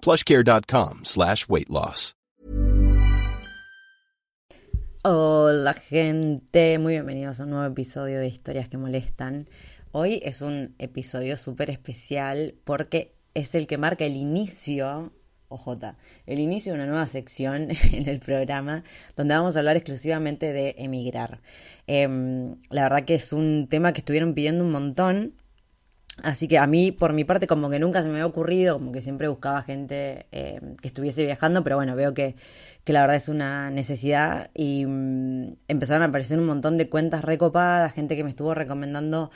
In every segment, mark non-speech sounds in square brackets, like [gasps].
plushcare.com slash weight loss. Hola gente, muy bienvenidos a un nuevo episodio de Historias que Molestan. Hoy es un episodio súper especial porque es el que marca el inicio, OJ, el inicio de una nueva sección [laughs] en el programa donde vamos a hablar exclusivamente de emigrar. Em, la verdad que es un tema que estuvieron pidiendo un montón Así que a mí, por mi parte, como que nunca se me había ocurrido, como que siempre buscaba gente eh, que estuviese viajando, pero bueno, veo que, que la verdad es una necesidad y mm, empezaron a aparecer un montón de cuentas recopadas, gente que me estuvo recomendando,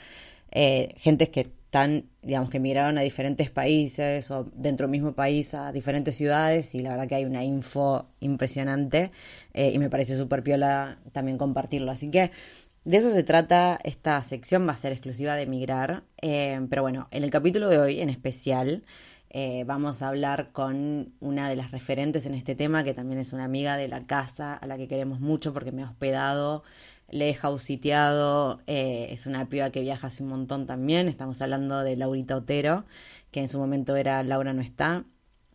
eh, gentes que están, digamos, que emigraron a diferentes países o dentro del mismo país a diferentes ciudades y la verdad que hay una info impresionante eh, y me parece súper piola también compartirlo. Así que de eso se trata, esta sección va a ser exclusiva de Migrar, eh, pero bueno, en el capítulo de hoy en especial eh, vamos a hablar con una de las referentes en este tema, que también es una amiga de la casa, a la que queremos mucho porque me ha hospedado, le he houseiteado, eh, es una piba que viaja hace un montón también, estamos hablando de Laurita Otero, que en su momento era Laura no está,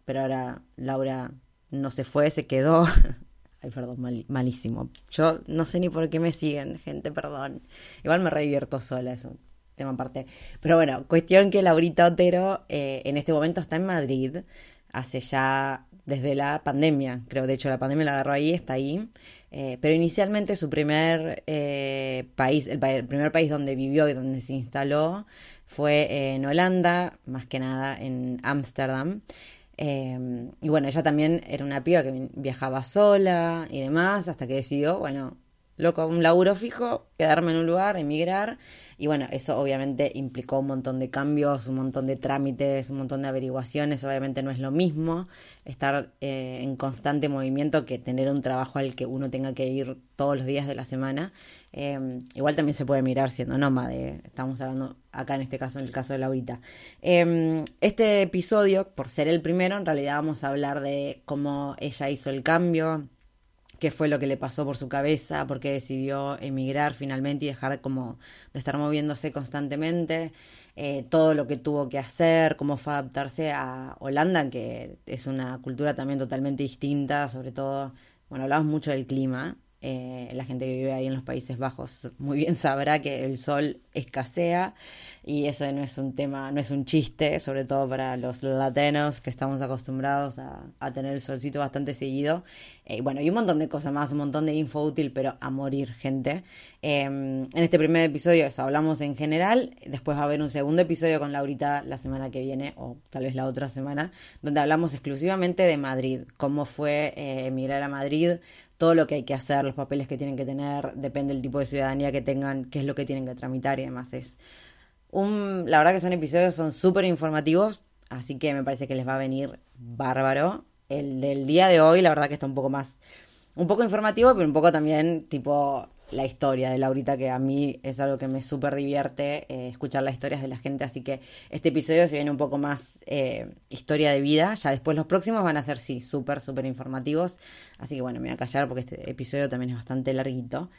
pero ahora Laura no se fue, se quedó, [laughs] Ay, perdón, malísimo. Yo no sé ni por qué me siguen, gente, perdón. Igual me redivierto sola, es un tema aparte. Pero bueno, cuestión que Laurita Otero eh, en este momento está en Madrid, hace ya desde la pandemia, creo, de hecho la pandemia la agarró ahí, está ahí. Eh, pero inicialmente su primer eh, país, el, el, primer país donde vivió y donde se instaló fue en Holanda, más que nada en Ámsterdam. Em, y bueno, ella también era una piba que viajaba sola y demás, hasta que decidió, bueno, loco, un laburo fijo, quedarme en un lugar, emigrar. Y bueno, eso obviamente implicó un montón de cambios, un montón de trámites, un montón de averiguaciones. Obviamente no es lo mismo estar eh, en constante movimiento que tener un trabajo al que uno tenga que ir todos los días de la semana. Em, igual también se puede mirar siendo nómade, estamos hablando acá en este caso, en el caso de Laurita. Eh, este episodio, por ser el primero, en realidad vamos a hablar de cómo ella hizo el cambio, qué fue lo que le pasó por su cabeza, por qué decidió emigrar finalmente y dejar como de estar moviéndose constantemente. Eh, todo lo que tuvo que hacer, cómo fue adaptarse a Holanda, que es una cultura también totalmente distinta, sobre todo, bueno, hablamos mucho del clima, eh, la gente que vive ahí en los Países Bajos muy bien sabrá que el sol escasea y eso no es un tema, no es un chiste, sobre todo para los latinos que estamos acostumbrados a, tener el solcito bastante seguido. Eh, bueno, y un montón de cosas más, un montón de info útil, pero a morir, gente. Em, en este primer episodio eso, hablamos en general, después va a haber un segundo episodio con Laurita la semana que viene, o tal vez la otra semana, donde hablamos exclusivamente de Madrid, cómo fue eh, emigrar a Madrid, todo lo que hay que hacer, los papeles que tienen que tener, depende del tipo de ciudadanía que tengan, qué es lo que tienen que tramitar y demás. Es un, la verdad que son episodios, son súper informativos, así que me parece que les va a venir bárbaro. El del día de hoy, la verdad que está un poco más, un poco informativo, pero un poco también tipo la historia de Laurita, que a mí es algo que me súper divierte eh, escuchar las historias de la gente, así que este episodio se viene un poco más eh, historia de vida, ya después los próximos van a ser, sí, súper, súper informativos, así que bueno, me voy a callar porque este episodio también es bastante larguito.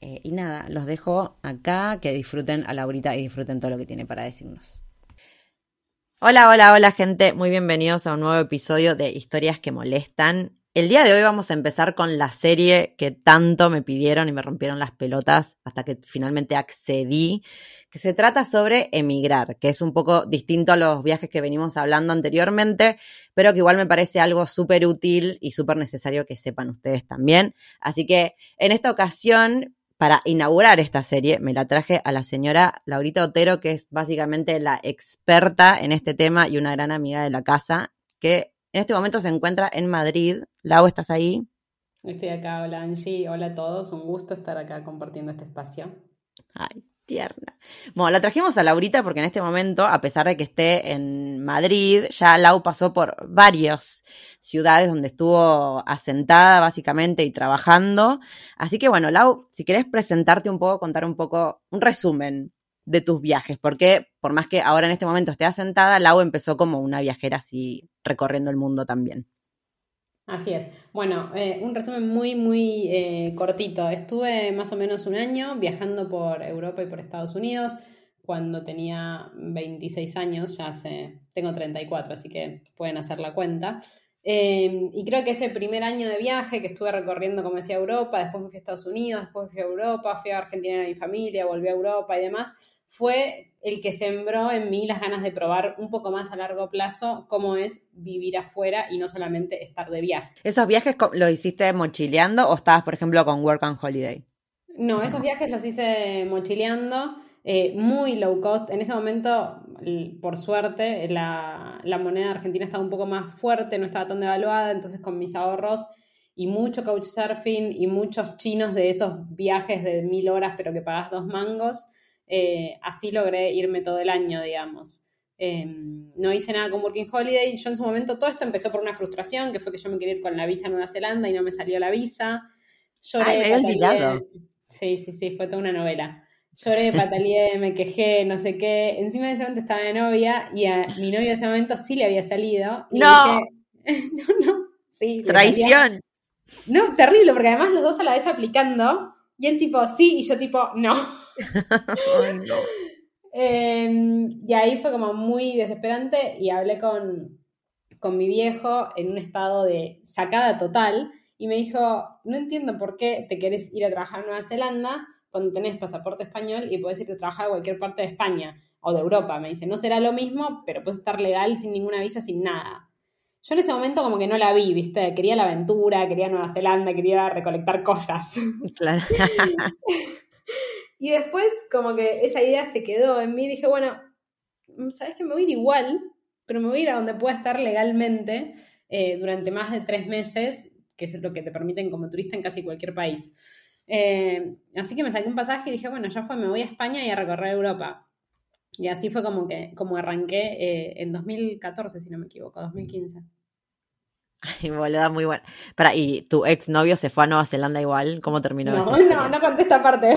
Eh, y nada, los dejo acá, que disfruten a Laurita y disfruten todo lo que tiene para decirnos. Hola, hola, hola gente, muy bienvenidos a un nuevo episodio de Historias que Molestan. El día de hoy vamos a empezar con la serie que tanto me pidieron y me rompieron las pelotas hasta que finalmente accedí, que se trata sobre emigrar, que es un poco distinto a los viajes que venimos hablando anteriormente, pero que igual me parece algo súper útil y súper necesario que sepan ustedes también. Así que en esta ocasión para inaugurar esta serie, me la traje a la señora Laurita Otero, que es básicamente la experta en este tema y una gran amiga de la casa, que en este momento se encuentra en Madrid. Lau, ¿estás ahí? Estoy acá, hola Angie, hola a todos, un gusto estar acá compartiendo este espacio. Ay, tierna. Bueno, la trajimos a Laurita porque en este momento, a pesar de que esté en Madrid, ya Lau pasó por varias ciudades donde estuvo asentada básicamente y trabajando. Así que bueno, Lau, si querés presentarte un poco, contar un poco, un resumen de tus viajes, porque por más que ahora en este momento esté asentada, Lau empezó como una viajera así recorriendo el mundo también. Así es. Bueno, eh, un resumen muy, muy eh, cortito. Estuve más o menos un año viajando por Europa y por Estados Unidos cuando tenía 26 años, ya hace, tengo 34, así que pueden hacer la cuenta. Eh, y creo que ese primer año de viaje que estuve recorriendo, como decía, Europa, después me fui a Estados Unidos, después fui a Europa, fui a Argentina a mi familia, volví a Europa y demás, fue el que sembró en mí las ganas de probar un poco más a largo plazo cómo es vivir afuera y no solamente estar de viaje. ¿Esos viajes lo hiciste mochileando o estabas, por ejemplo, con Work and Holiday? No, esos viajes los hice mochileando, eh, muy low cost. En ese momento, por suerte, la, la moneda argentina estaba un poco más fuerte, no estaba tan devaluada, entonces con mis ahorros y mucho couchsurfing y muchos chinos de esos viajes de mil horas pero que pagas dos mangos, eh, así logré irme todo el año, digamos. Em, no hice nada con Working Holiday. Yo en su momento todo esto empezó por una frustración, que fue que yo me quería ir con la visa a Nueva Zelanda y no me salió la visa. Lloré, Ay, me olvidado. Sí, sí, sí, fue toda una novela. Lloré, pataleé, me quejé, no sé qué. Encima de ese momento estaba de novia y a mi novio en ese momento sí le había salido. Y no. Dije, [laughs] no, no, sí. Traición. No, terrible, porque además los dos a la vez aplicando. Y él tipo, sí, y yo tipo, no. [laughs] Em, y ahí fue como muy desesperante y hablé con, con mi viejo en un estado de sacada total y me dijo, no entiendo por qué te querés ir a trabajar a Nueva Zelanda cuando tenés pasaporte español y podés irte a trabajar a cualquier parte de España o de Europa. Me dice, no será lo mismo, pero puedes estar legal sin ninguna visa, sin nada. Yo en ese momento como que no la vi, ¿viste? Quería la aventura, quería Nueva Zelanda, quería recolectar cosas. Claro. [laughs] Y después como que esa idea se quedó en mí. Dije, bueno, ¿sabes que Me voy a ir igual, pero me voy a ir a donde pueda estar legalmente eh, durante más de tres meses, que es lo que te permiten como turista en casi cualquier país. Eh, así que me saqué un pasaje y dije, bueno, ya fue, me voy a España y a recorrer Europa. Y así fue como que como arranqué eh, en 2014, si no me equivoco, 2015. [laughs] Ay, boluda, muy buena. Para, ¿y tu ex novio se fue a Nueva Zelanda igual? ¿Cómo terminó no, eso? [laughs] No, no conté esta parte.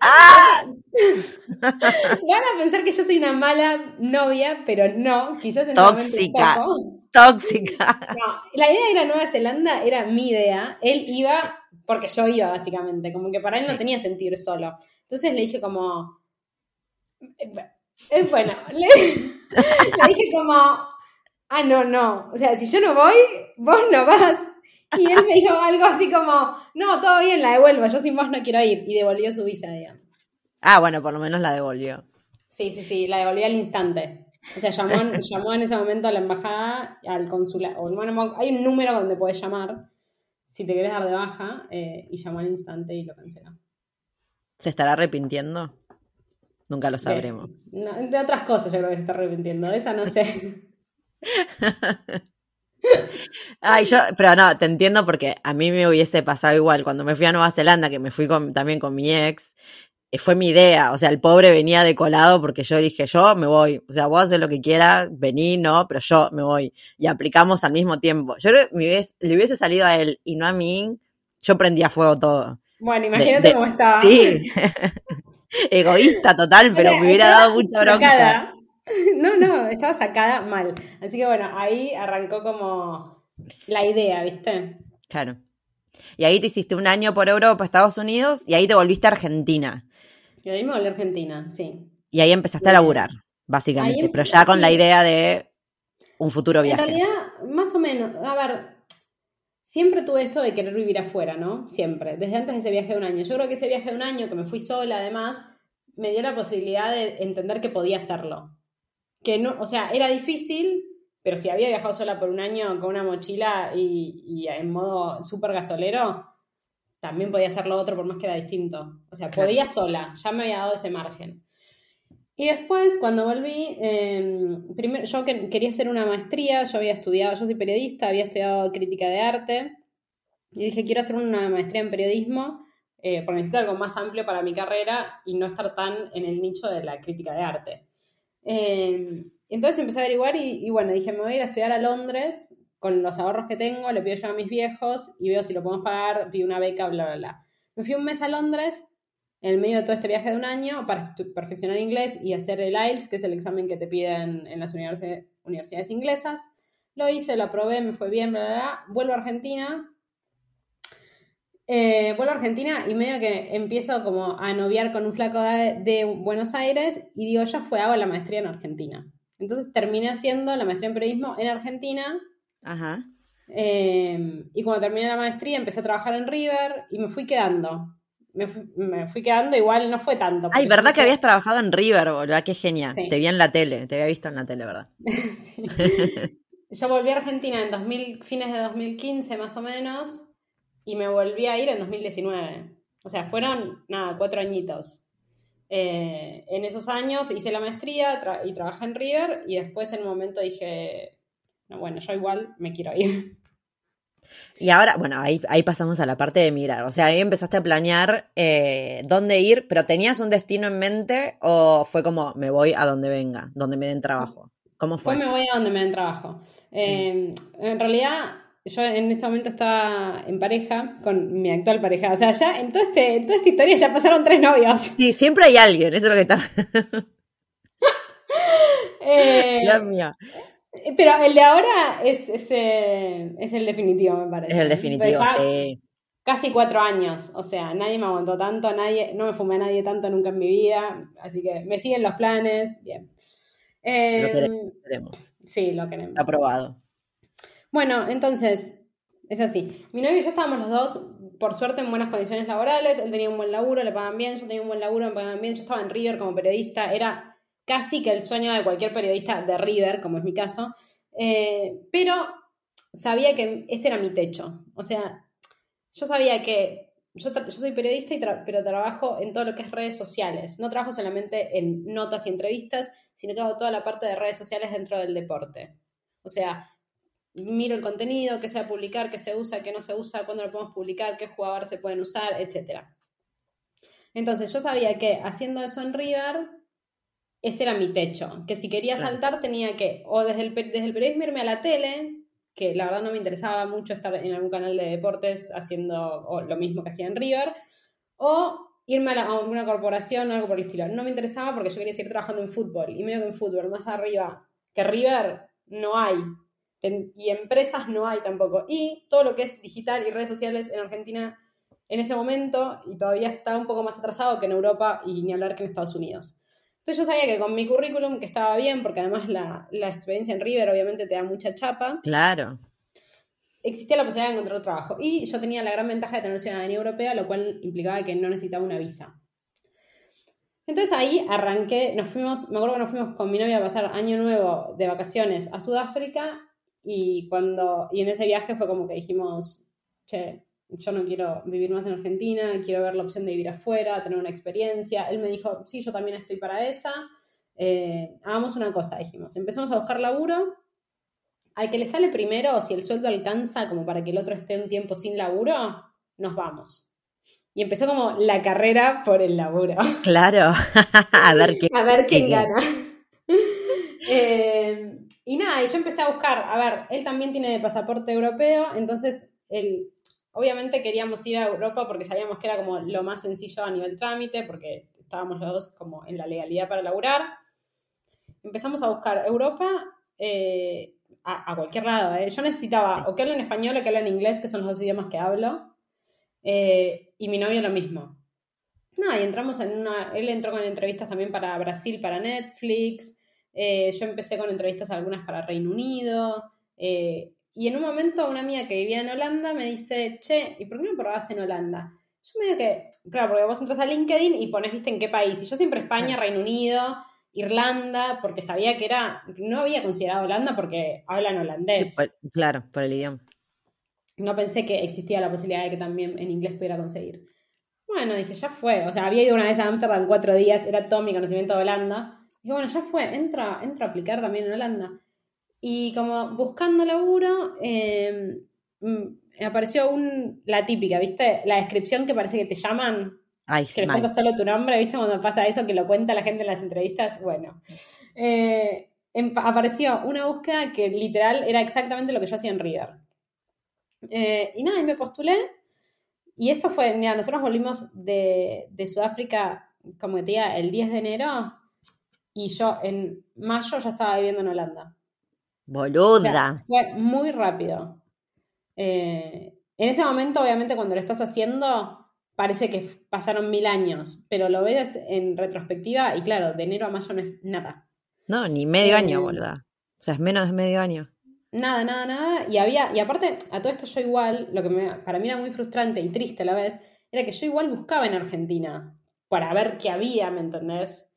¡Ah! [laughs] Van a pensar que yo soy una mala novia, pero no, quizás en Tóxica. Tóxica. No, la idea de ir a Nueva Zelanda era mi idea. Él iba porque yo iba, básicamente. Como que para él no tenía sentido ir solo. Entonces le dije como. Eh, bueno, [laughs] le, le dije como. Ah, no, no. O sea, si yo no voy, vos no vas. Y él me dijo algo así como, no, todo bien, la devuelvo, yo sin vos no quiero ir. Y devolvió su visa, digamos. Ah, bueno, por lo menos la devolvió. Sí, sí, sí, la devolvió al instante. O sea, llamó, [laughs] llamó en ese momento a la embajada, al consulado. Bueno, hay un número donde puedes llamar si te querés dar de baja eh, y llamó al instante y lo canceló. ¿Se estará arrepintiendo? Nunca lo sabremos. De, de otras cosas yo creo que se está arrepintiendo, de esa no sé. [laughs] Ay, yo, pero no, te entiendo porque a mí me hubiese pasado igual. Cuando me fui a Nueva Zelanda, que me fui también con mi ex, fue mi idea. O sea, el pobre venía de colado porque yo dije, yo me voy. O sea, vos haces lo que quieras, vení, no, pero yo me voy. Y aplicamos al mismo tiempo. Yo creo que le hubiese salido a él y no a mí, yo prendía fuego todo. Bueno, imagínate cómo estaba. Sí. [laughs] Egoísta total, pero me hubiera dado mucha bronca. [laughs] No, no, estaba sacada mal. Así que bueno, ahí arrancó como la idea, ¿viste? Claro. Y ahí te hiciste un año por Europa, Estados Unidos, y ahí te volviste a Argentina. Y ahí me volví a Argentina, sí. Y ahí empezaste a laburar, básicamente, pero ya con la idea de un futuro viaje. En realidad, más o menos, a ver, siempre tuve esto de querer vivir afuera, ¿no? Siempre, desde antes de ese viaje de un año. Yo creo que ese viaje de un año, que me fui sola además, me dio la posibilidad de entender que podía hacerlo. Que no, o sea, era difícil, pero si había viajado sola por un año con una mochila y, en modo súper gasolero, también podía hacerlo otro por más que era distinto. O sea, podía sola, ya me había dado ese margen. Y después, cuando volví, em, primero, yo quería hacer una maestría, yo había estudiado, yo soy periodista, había estudiado crítica de arte, y dije, quiero hacer una maestría en periodismo, eh, porque necesito algo más amplio para mi carrera y no estar tan en el nicho de la crítica de arte. Em, entonces empecé a averiguar y, y, bueno, dije, me voy a ir a estudiar a Londres con los ahorros que tengo, le pido yo a mis viejos y veo si lo podemos pagar, pido una beca, bla, bla, bla. Me fui un mes a Londres en el medio de todo este viaje de un año para perfeccionar inglés y hacer el IELTS, que es el examen que te piden en las universidades inglesas. Lo hice, lo aprobé, me fue bien, bla, bla, bla. Vuelvo a Argentina. Eh, vuelvo a Argentina y medio que empiezo como a noviar con un flaco de, Buenos Aires y digo, ya fue, hago la maestría en Argentina. Entonces terminé haciendo la maestría en periodismo en Argentina. Ajá. Eh, y cuando terminé la maestría empecé a trabajar en River y me fui quedando me, fui quedando, igual no fue tanto. Ay, ¿verdad que habías trabajado en River, boludo? Qué genial. Te vi en la tele, te había visto en la tele, ¿verdad? [laughs] Yo volví a Argentina en 2000, fines de 2015 más o menos y me volví a ir en 2019. O sea, fueron, nada, cuatro añitos. Eh, en esos años hice la maestría y trabajé en River y después en un momento dije, bueno, yo igual me quiero ir. Y ahora, bueno, ahí, ahí pasamos a la parte de mirar. O sea, ahí empezaste a planear eh, dónde ir, pero ¿tenías un destino en mente o fue como me voy a donde venga, donde me den trabajo? ¿Cómo fue? Fue me voy a donde me den trabajo. Eh, en realidad, yo en este momento estaba en pareja con mi actual pareja. O sea, ya en, todo este, en toda esta historia ya pasaron tres novios. Sí, siempre hay alguien, eso es lo que está. [laughs] [laughs] eh, Dios mío. Pero el de ahora es, eh, es, el definitivo, me parece. Es el definitivo, sí. Casi cuatro años, o sea, nadie me aguantó tanto, nadie, no me fumé a nadie tanto nunca en mi vida, así que me siguen los planes, bien. lo em, queremos. Sí, lo queremos. Aprobado. Bueno, entonces, es así. Mi novio y yo estábamos los dos, por suerte, en buenas condiciones laborales. Él tenía un buen laburo, le pagaban bien. Yo tenía un buen laburo, me pagaban bien. Yo estaba en River como periodista. Era casi que el sueño de cualquier periodista de River, como es mi caso, eh, pero sabía que ese era mi techo. O sea, yo sabía que yo, soy periodista, y pero trabajo en todo lo que es redes sociales. No trabajo solamente en notas y entrevistas, sino que hago toda la parte de redes sociales dentro del deporte. O sea, miro el contenido, qué se va a publicar, qué se usa, qué no se usa, cuándo lo podemos publicar, qué jugadores se pueden usar, etc. Entonces yo sabía que haciendo eso en River ese era mi techo, que si quería saltar tenía que, o desde el, desde el periodismo irme a la tele, que la verdad no me interesaba mucho estar en algún canal de deportes haciendo lo mismo que hacía en River, o irme a, una corporación o algo por el estilo. No me interesaba porque yo quería seguir trabajando en fútbol, y medio que en fútbol, más arriba que River, no hay. y empresas no hay tampoco. Y todo lo que es digital y redes sociales en Argentina en ese momento, y todavía está un poco más atrasado que en Europa y ni hablar que en Estados Unidos. Entonces yo sabía que con mi currículum, que estaba bien, porque además la, experiencia en River obviamente te da mucha chapa. Claro. Existía la posibilidad de encontrar trabajo. Y yo tenía la gran ventaja de tener ciudadanía europea, lo cual implicaba que no necesitaba una visa. Entonces ahí arranqué, nos fuimos, me acuerdo que nos fuimos con mi novia a pasar año nuevo de vacaciones a Sudáfrica y cuando, y en ese viaje fue como que dijimos, che, yo no quiero vivir más en Argentina, quiero ver la opción de vivir afuera, tener una experiencia. Él me dijo, sí, yo también estoy para esa. Eh, hagamos una cosa, dijimos. Empezamos a buscar laburo. Al que le sale primero, si el sueldo alcanza como para que el otro esté un tiempo sin laburo, nos vamos. Y empezó como la carrera por el laburo. [laughs] Claro, [laughs] a ver quién, a ver quién gana. [laughs] Eh, y nada, y yo empecé a buscar, a ver, él también tiene pasaporte europeo, entonces él Obviamente queríamos ir a Europa porque sabíamos que era como lo más sencillo a nivel trámite, porque estábamos los dos como en la legalidad para laburar. Empezamos a buscar Europa eh, a, cualquier lado. Eh. Yo necesitaba o que hablen español o que hablen inglés, que son los dos idiomas que hablo. Eh, y mi novio lo mismo. No, y entramos en una. Él entró con entrevistas también para Brasil, para Netflix. yo empecé con entrevistas algunas para Reino Unido y en un momento una amiga que vivía en Holanda me dice, che, ¿y por qué no probás en Holanda? Yo me digo que, claro, porque vos entras a LinkedIn y pones, viste, en qué país. Y yo siempre España, Reino Unido, Irlanda, porque sabía que era, no había considerado Holanda porque hablan holandés. claro, por el idioma. No pensé que existía la posibilidad de que también en inglés pudiera conseguir. Bueno, dije, ya fue. O sea, había ido una vez a Amsterdam cuatro días, era todo mi conocimiento de Holanda. Dije, bueno, ya fue, entro, entro a aplicar también en Holanda. Y como buscando laburo, eh, me apareció un, la típica, ¿viste? La descripción que parece que te llaman, Ay, que le falta solo tu nombre, ¿viste? Cuando pasa eso que lo cuenta la gente en las entrevistas, bueno. Eh, apareció una búsqueda que literal era exactamente lo que yo hacía en River. Eh, y nada, y me postulé. Y esto fue, mira, nosotros volvimos de, de Sudáfrica, como te diga, el 10 de enero. Y yo en mayo ya estaba viviendo en Holanda. Boluda. fue muy rápido. Eh, en ese momento, obviamente, cuando lo estás haciendo, parece que pasaron mil años, pero lo ves en retrospectiva y claro, de enero a mayo no es nada. No, ni medio año, eh, boluda. O sea, es menos de medio año. Nada, nada, nada. Y había, y aparte, a todo esto yo igual, lo que para mí era muy frustrante y triste a la vez, era que yo igual buscaba en Argentina para ver qué había, ¿me entendés?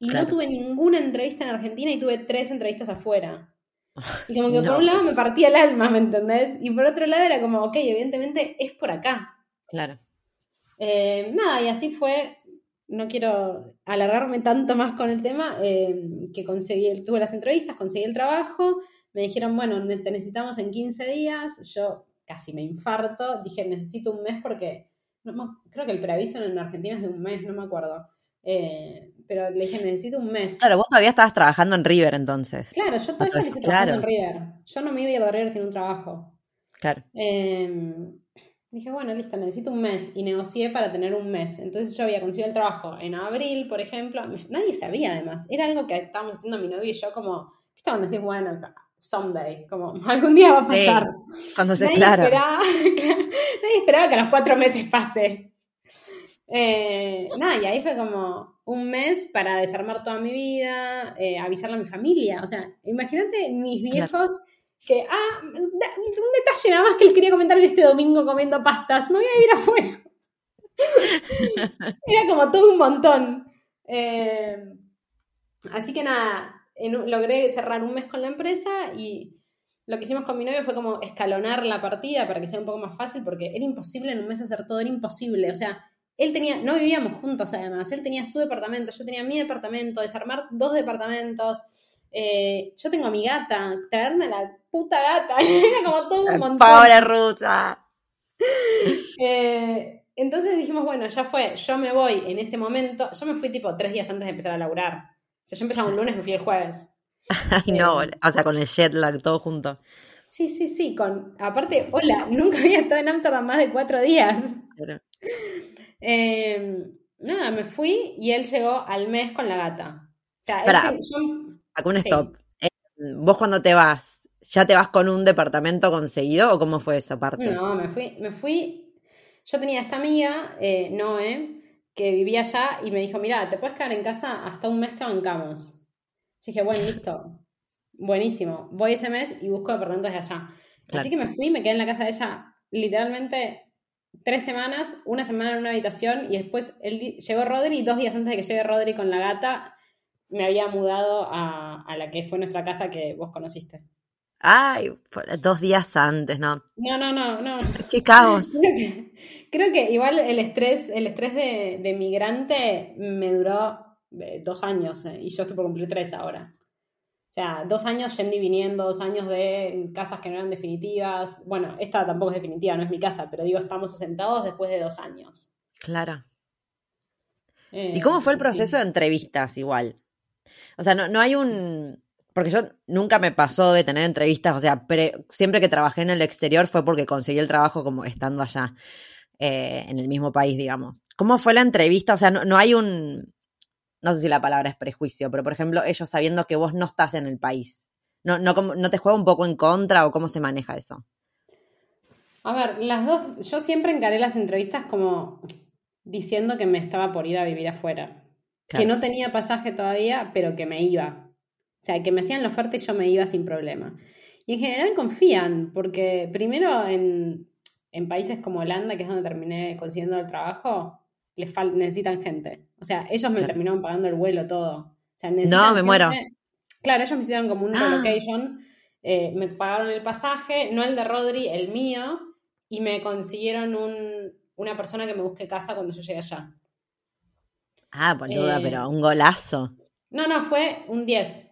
Y no tuve ninguna entrevista en Argentina y tuve tres entrevistas afuera. Y como que por un lado me partía el alma, ¿me entendés? Y por otro lado era como, ok, evidentemente es por acá. Claro. Eh, nada, y así fue. No quiero alargarme tanto más con el tema, eh, que conseguí, tuve las entrevistas, conseguí el trabajo, me dijeron, bueno, te necesitamos en 15 días, yo casi me infarto, dije, necesito un mes porque, creo que el preaviso en Argentina es de un mes, no me acuerdo. Eh, pero le dije, necesito un mes. Claro, vos todavía estabas trabajando en River entonces. Claro, yo todavía estaba trabajando en River. Yo no me iba a ir de River sin un trabajo. Claro. Em, dije, bueno, listo, necesito un mes. Y negocié para tener un mes. Entonces yo había conseguido el trabajo en abril, por ejemplo. Nadie sabía además. Era algo que estábamos haciendo mi novio y yo como, estaban decir, bueno, someday, como [laughs] algún día va a pasar. cuando se nadie Esperaba, [laughs] nadie esperaba que a los cuatro meses pase. Eh, nada, y ahí fue como un mes para desarmar toda mi vida, eh, avisarle a mi familia. O sea, imagínate mis viejos que, ah, un detalle nada más que les quería comentar este domingo comiendo pastas, me voy a ir afuera. [laughs] Era como todo un montón. Eh, así que nada, logré cerrar un mes con la empresa y lo que hicimos con mi novio fue como escalonar la partida para que sea un poco más fácil, porque era imposible en un mes hacer todo, era imposible. O sea, él tenía, no vivíamos juntos además, él tenía su departamento, yo tenía mi departamento, desarmar dos departamentos. Eh, yo tengo a mi gata, traerme a la puta gata, [laughs] era como todo un montón. Pobre rusa. [laughs] Eh, entonces dijimos, bueno, ya fue, yo me voy en ese momento, yo me fui tipo tres días antes de empezar a laburar. O sea, yo empezaba un lunes, me fui el jueves. [laughs] Ay, no, eh, o sea, con el jet lag todo junto. Sí, sí, sí, con, aparte, hola, nunca había estado en Amsterdam más de cuatro días. Eh, nada, me fui y él llegó al mes con la gata. O sea, Para, un stop. Eh, ¿Vos cuando te vas, ya te vas con un departamento conseguido o cómo fue esa parte? No, me fui, me fui. Yo tenía esta amiga, eh, Noé, que vivía allá y me dijo, mira, te puedes quedar en casa hasta un mes te bancamos. Yo dije, bueno, listo. Buenísimo. Voy ese mes y busco departamentos de allá. Así que me fui, me quedé en la casa de ella literalmente tres semanas, una semana en una habitación y después él, llegó Rodri y dos días antes de que llegue Rodri con la gata me había mudado a, la que fue nuestra casa que vos conociste. Ay, dos días antes, ¿no? No, no, no, no. [laughs] Qué caos. Creo que, igual el estrés, el estrés de, migrante me duró eh, dos años eh, y yo estoy por cumplir tres ahora. O sea, dos años yendo y viniendo, dos años de casas que no eran definitivas. Bueno, esta tampoco es definitiva, no es mi casa, pero digo, estamos asentados después de dos años. Claro. ¿Y cómo fue el eh, proceso de entrevistas igual? O sea, no, no hay un... Porque yo nunca me pasó de tener entrevistas, o sea, siempre que trabajé en el exterior fue porque conseguí el trabajo como estando allá, eh, en el mismo país, digamos. ¿Cómo fue la entrevista? O sea, no hay un, no sé si la palabra es prejuicio, pero por ejemplo, ellos sabiendo que vos no estás en el país, ¿no, no, no te juega un poco en contra o cómo se maneja eso? A ver, las dos, yo siempre encaré las entrevistas como diciendo que me estaba por ir a vivir afuera, que no tenía pasaje todavía, pero que me iba. O sea, que me hacían la oferta y yo me iba sin problema. Y en general confían, porque primero en, en países como Holanda, que es donde terminé consiguiendo el trabajo, les necesitan gente. O sea, ellos me terminaron pagando el vuelo todo. O sea, no, me muero. Claro, ellos me hicieron como un ah. relocation. Eh, me pagaron el pasaje, no el de Rodri, el mío, y me consiguieron un, una persona que me busque casa cuando yo llegue allá. Ah, boluda, pero eh, un golazo. No, no, fue un 10.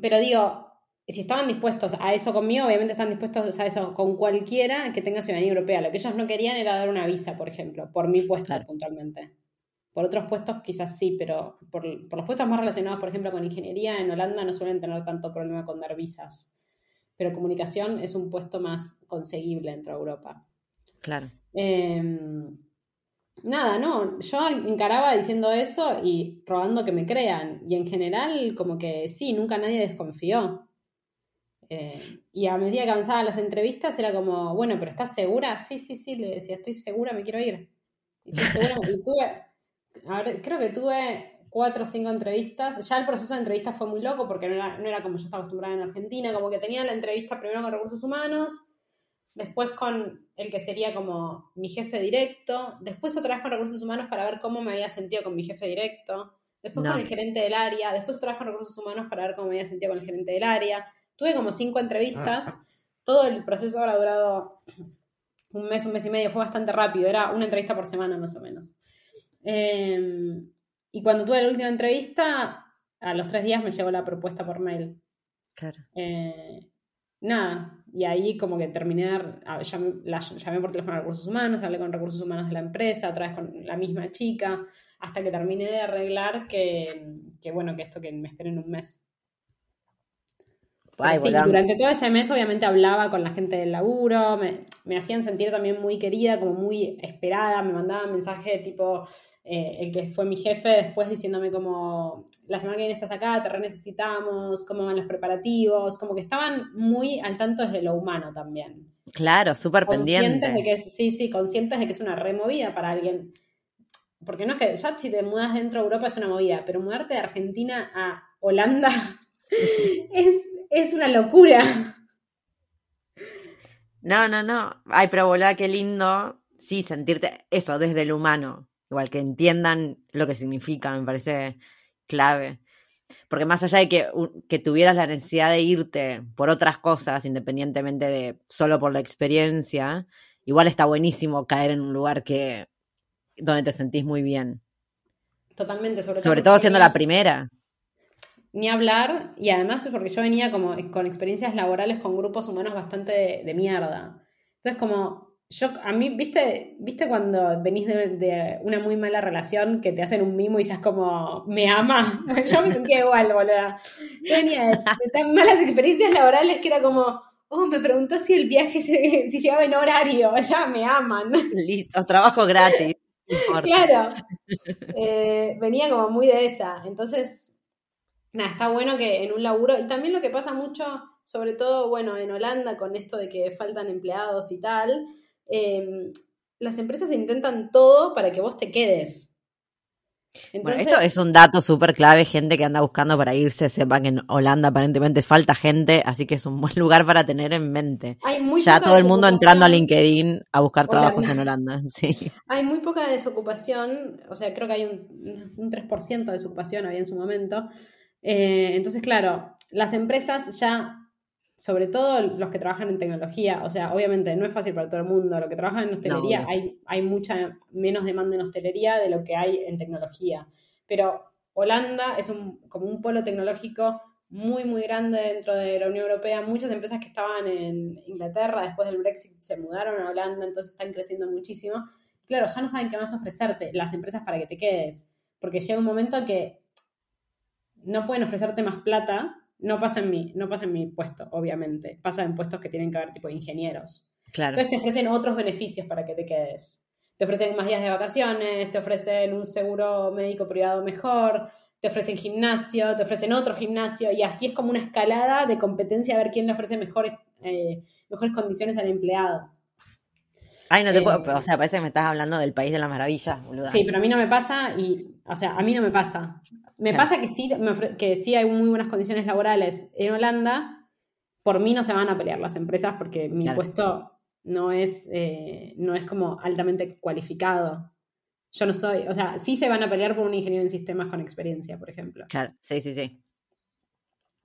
Pero digo, si estaban dispuestos a eso conmigo, obviamente están dispuestos a eso con cualquiera que tenga ciudadanía europea. Lo que ellos no querían era dar una visa, por ejemplo, por mi puesto puntualmente. Por otros puestos quizás sí, pero por, por, los puestos más relacionados, por ejemplo, con ingeniería, en Holanda no suelen tener tanto problema con dar visas. Pero comunicación es un puesto más conseguible dentro de Europa. Claro. Em, nada, no, yo encaraba diciendo eso y rogando que me crean. Y en general, como que sí, nunca nadie desconfió. Eh, y a medida que avanzaban las entrevistas era como, bueno, pero ¿estás segura? Sí, sí, sí, le decía, estoy segura, me quiero ir. Y, [laughs] tuve, creo que tuve cuatro o cinco entrevistas. Ya el proceso de entrevistas fue muy loco porque no era, no era como yo estaba acostumbrada en Argentina, como que tenía la entrevista primero con recursos humanos, después con el que sería como mi jefe directo, después otra vez con recursos humanos para ver cómo me había sentido con mi jefe directo, después con el gerente del área, después otra vez con recursos humanos para ver cómo me había sentido con el gerente del área Tuve como cinco entrevistas, ah. todo el proceso habrá durado un mes, un mes y medio, fue bastante rápido, era una entrevista por semana más o menos. Em, y cuando tuve la última entrevista, a los tres días me llegó la propuesta por mail. Claro. Eh, nada, y ahí como que terminé, llamé, llamé por teléfono a recursos humanos, hablé con recursos humanos de la empresa, otra vez con la misma chica, hasta que terminé de arreglar que, que bueno, que esto que me esperen un mes durante todo ese mes obviamente hablaba con la gente del laburo, me, hacían sentir también muy querida, como muy esperada, me mandaban mensajes tipo eh, el que fue mi jefe después diciéndome como la semana que viene estás acá, te re necesitamos, cómo van los preparativos, como que estaban muy al tanto desde lo humano también. Claro, súper pendientes. De que sí, sí, conscientes de que es una removida para alguien. Porque no es que ya si te mudas dentro de Europa es una movida, pero mudarte de Argentina a Holanda [laughs] es, es una locura. No, no, no. Ay, pero boluda, qué lindo. Sí, sentirte eso desde el humano. Igual que entiendan lo que significa, me parece clave. Porque más allá de que, que tuvieras la necesidad de irte por otras cosas, independientemente de solo por la experiencia, igual está buenísimo caer en un lugar que donde te sentís muy bien. Totalmente, sobre todo. Sobre todo siendo la primera ni hablar, y además es porque yo venía como con experiencias laborales con grupos humanos bastante de, mierda. Entonces, como yo, a mí, ¿viste, ¿viste cuando venís de, una muy mala relación que te hacen un mimo y ya es como, me ama? [laughs] yo me sentía igual, boluda. Yo venía de, tan malas experiencias laborales que era como, oh, me preguntó si el viaje, si llegaba en horario, ya me aman. Listo, trabajo gratis. claro. Eh, venía como muy de esa. Entonces, nada, está bueno que en un laburo, y también lo que pasa mucho, sobre todo, bueno, en Holanda, con esto de que faltan empleados y tal, em, las empresas intentan todo para que vos te quedes. Entonces, esto es un dato súper clave, gente que anda buscando para irse, sepa que en Holanda aparentemente falta gente, así que es un buen lugar para tener en mente. ya todo el mundo entrando a LinkedIn a buscar trabajos en Holanda. [laughs] Sí. Hay muy poca desocupación, o sea, creo que hay un, un 3% de desocupación había en su momento, eh, entonces, claro, las empresas ya, sobre todo los que trabajan en tecnología, o sea, obviamente no es fácil para todo el mundo, lo que trabajan en hostelería, hay, hay mucha menos demanda en hostelería de lo que hay en tecnología. Pero Holanda es un, como un polo tecnológico muy, muy grande dentro de la Unión Europea. Muchas empresas que estaban en Inglaterra después del Brexit se mudaron a Holanda, entonces están creciendo muchísimo. Claro, ya no saben qué más ofrecerte las empresas para que te quedes, porque llega un momento que no pueden ofrecerte más plata, no pasa en mi, no pasa en mi puesto, obviamente. Pasa en puestos que tienen que ver tipo ingenieros. Claro. Entonces te ofrecen otros beneficios para que te quedes. Te ofrecen más días de vacaciones, te ofrecen un seguro médico privado mejor, te ofrecen gimnasio, te ofrecen otro gimnasio, y así es como una escalada de competencia a ver quién le ofrece mejores, eh, mejores condiciones al empleado. Ay, no te puedo, eh, o sea, parece que me estás hablando del país de la maravilla, boluda. Sí, pero a mí no me pasa y, o sea, a mí no me pasa. Me pasa que sí, que sí hay muy buenas condiciones laborales en Holanda, por mí no se van a pelear las empresas porque mi puesto no es, eh, no es como altamente cualificado. Yo no soy, o sea, sí se van a pelear por un ingeniero en sistemas con experiencia, por ejemplo. Claro, sí, sí, sí.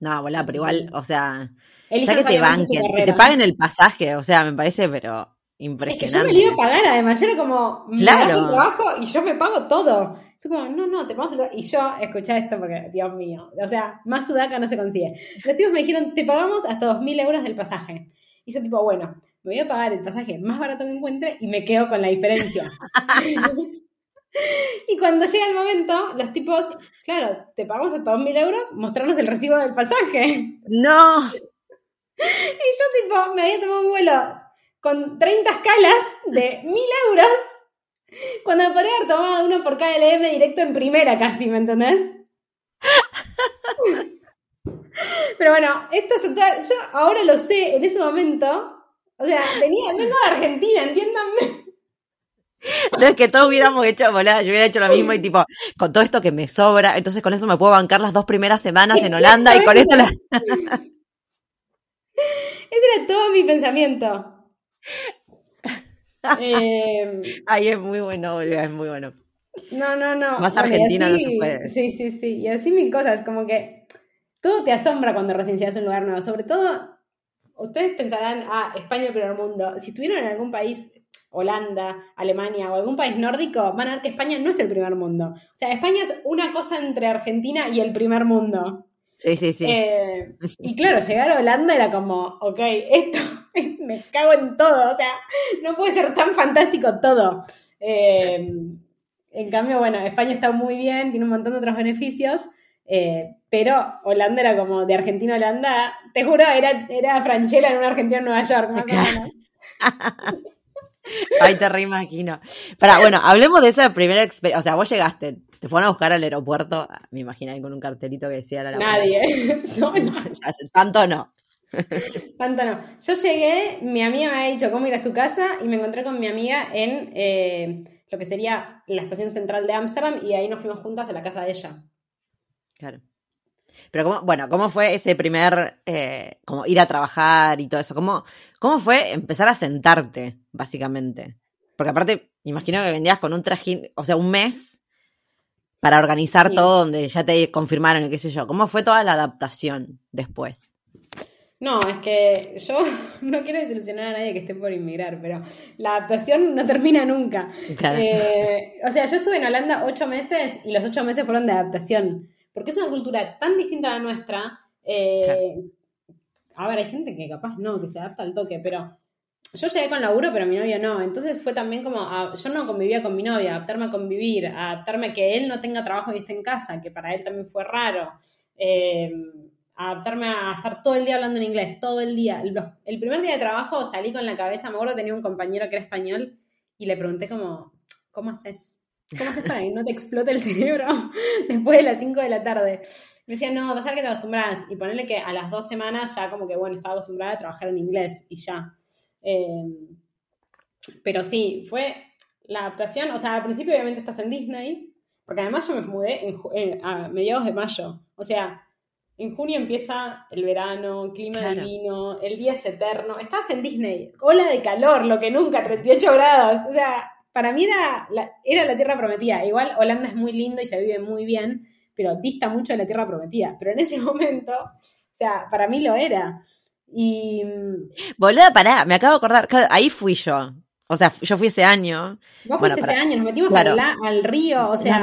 No, volá, pero igual, o sea, ya que te banquen, que te paguen el pasaje, o sea, me parece, pero impresionante. Es que yo me lo iba a pagar, además, yo era como, claro. me trabajo y yo me pago todo. Fue como, no, no, te pagamos el trabajo. Y yo, escuché esto porque, Dios mío, o sea, más sudaca no se consigue. Los tipos me dijeron, te pagamos hasta 2.000 euros del pasaje. Y yo tipo, bueno, me voy a pagar el pasaje más barato que encuentre y me quedo con la diferencia. [laughs] y cuando llega el momento, los tipos, claro, te pagamos hasta 2.000 euros, mostrarnos el recibo del pasaje. No. Y yo tipo, me había tomado un vuelo con 30 escalas de [laughs] 1.000 euros, cuando me podría haber tomado uno por KLM directo en primera casi, ¿me entendés? [laughs] Pero bueno, esto es yo ahora lo sé, en ese momento, o sea, venía, vengo de Argentina, entiéndanme. No es que todos hubiéramos hecho volada, yo hubiera hecho lo mismo y tipo, con todo esto que me sobra, entonces con eso me puedo bancar las dos primeras semanas en Holanda y con esto la... [laughs] Ese era todo mi pensamiento. Eh, Ay, es muy bueno, es muy bueno. No, no, no. Más argentina no se puede. Sí, sí, sí. Y así mil cosas, como que todo te asombra cuando recién llegas a un lugar nuevo. Sobre todo, ustedes pensarán, ah, España el primer mundo. Si estuvieron en algún país, Holanda, Alemania o algún país nórdico, van a ver que España no es el primer mundo. O sea, España es una cosa entre Argentina y el primer mundo. Sí, sí, sí. Eh, y claro, llegar a Holanda era como, ok, esto [laughs] me cago en todo, o sea, no puede ser tan fantástico todo. Eh, en cambio, bueno, España está muy bien, tiene un montón de otros beneficios, eh, pero Holanda era como de Argentina a Holanda, te juro, era, era Franchella en una Argentina en Nueva York, más o menos. [laughs] Ay, te reimagino. Para, bueno, hablemos de esa primera experiencia. O sea, vos llegaste, te fueron a buscar al aeropuerto, me imagino con un cartelito que decía la Nadie, [laughs] Tanto no. [laughs] Tanto no. Yo llegué, mi amiga me había dicho cómo ir a su casa y me encontré con mi amiga en eh, lo que sería la estación central de Ámsterdam y ahí nos fuimos juntas a la casa de ella. Claro. Pero cómo, bueno, ¿cómo fue ese primer, eh, como ir a trabajar y todo eso? ¿Cómo, ¿Cómo fue empezar a sentarte, básicamente? Porque aparte, imagino que vendías con un trajín, o sea, un mes para organizar todo donde ya te confirmaron y qué sé yo. ¿Cómo fue toda la adaptación después? No, es que yo [laughs] no quiero desilusionar a nadie que esté por inmigrar, pero la adaptación no termina nunca. Eh, o sea, yo estuve en Holanda ocho meses y los ocho meses fueron de adaptación, porque es una cultura tan distinta a la nuestra. Eh, a ver, hay gente que capaz no, que se adapta al toque, pero yo llegué con laburo, pero mi novio no. Entonces fue también como, yo no convivía con mi novia, adaptarme a convivir, adaptarme a que él no tenga trabajo y esté en casa, que para él también fue raro. Eh, adaptarme a estar todo el día hablando en inglés, todo el día. El, primer día de trabajo salí con la cabeza, me acuerdo tenía un compañero que era español y le pregunté como, ¿cómo haces? ¿Cómo haces para que no te explote el cerebro [laughs] después de las 5 de la tarde? Me decía, no, va a ser que te acostumbras. Y ponerle que a las dos semanas ya como que, bueno, estaba acostumbrada a trabajar en inglés y ya. Em, pero sí, fue la adaptación, o sea, al principio obviamente estás en Disney, porque además yo me mudé a mediados de mayo. O sea, en junio empieza el verano, clima divino, el día es eterno. Estás en Disney, ola de calor, lo que nunca, 38 grados. O sea, para mí era la, era la tierra prometida. Igual Holanda es muy lindo y se vive muy bien, pero dista mucho de la tierra prometida. Pero en ese [laughs] momento, o sea, para mí lo era. Y. Boluda, pará, me acabo de acordar. Claro, ahí fui yo. O sea, yo fui ese año. Vos fuiste ese año, nos metimos al, al, río, o sea.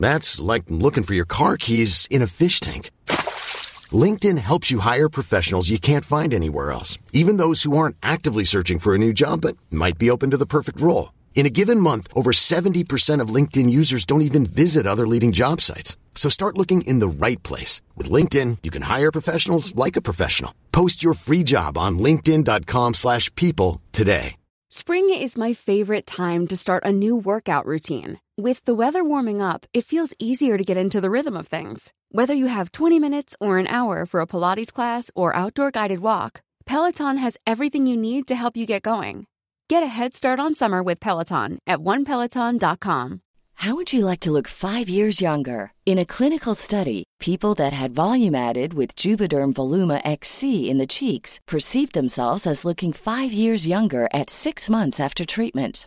That's like looking for your car keys in a fish tank. LinkedIn helps you hire professionals you can't find anywhere else, even those who aren't actively searching for a new job but might be open to the perfect role. In a given month, over 70% of LinkedIn users don't even visit other leading job sites. So start looking in the right place. With LinkedIn, you can hire professionals like a professional. Post your free job on linkedin.com slash people today. Spring is my favorite time to start a new workout routine. With the weather warming up, it feels easier to get into the rhythm of things. Whether you have 20 minutes or an hour for a Pilates class or outdoor guided walk, Peloton has everything you need to help you get going. Get a head start on summer with Peloton at onepeloton.com. How would you like to look five years younger? In a clinical study, people that had volume added with Juvederm Voluma XC in the cheeks perceived themselves as looking five years younger at six months after treatment.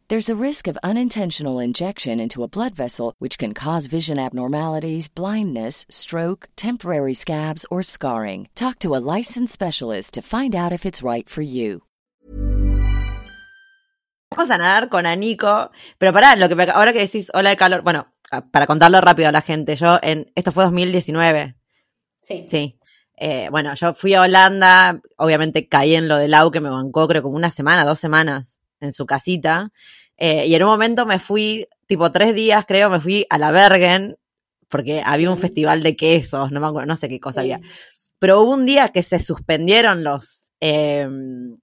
There's a risk of unintentional injection into a blood vessel, which can cause vision abnormalities, blindness, stroke, temporary scabs, or scarring. Talk to a licensed specialist to find out if it's right for you. Vamos a nadar con Anico, pero pará, lo que me- ahora que decís ola de calor, bueno, para contarlo rápido a la gente, yo en esto fue 2019, Sí. sí. Eh, bueno, yo fui a Holanda, obviamente caí en lo del Lau que me bancó creo como una semana, dos semanas en su casita. Eh, y en un momento me fui, tipo tres días creo, me fui a la Bergen, porque había un festival de quesos, no me acuerdo, no sé qué cosa había. Pero hubo un día que se suspendieron los, eh,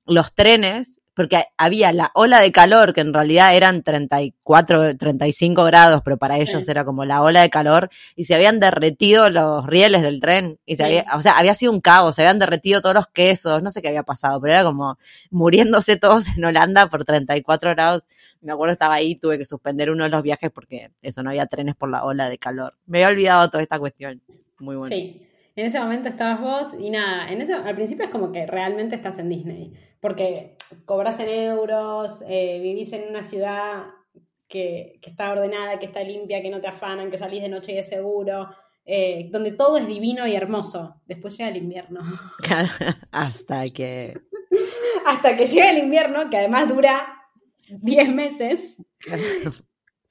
los trenes porque había la ola de calor, que en realidad eran 34, 35 grados, pero para ellos Sí. era como la ola de calor, y se habían derretido los rieles del tren, y se Sí. había, o sea, había sido un caos, se habían derretido todos los quesos, no sé qué había pasado, pero era como muriéndose todos en Holanda por 34 grados. Me acuerdo estaba ahí, tuve que suspender uno de los viajes porque eso, no había trenes por la ola de calor. Me había olvidado toda esta cuestión. Muy bueno. Sí, en ese momento estabas vos y nada, en eso, al principio es como que realmente estás en Disney, porque cobras en euros, eh, vivís en una ciudad que, que está ordenada, que está limpia, que no te afanan, que salís de noche y es seguro, eh, donde todo es divino y hermoso. Después llega el invierno. [laughs] Claro, [laughs] hasta que... Hasta que llega el invierno, que además dura 10 meses.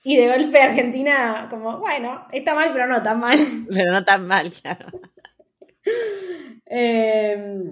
Y de golpe Argentina, como, bueno, está mal, pero no tan mal. Pero no tan mal, claro. [laughs] Eh,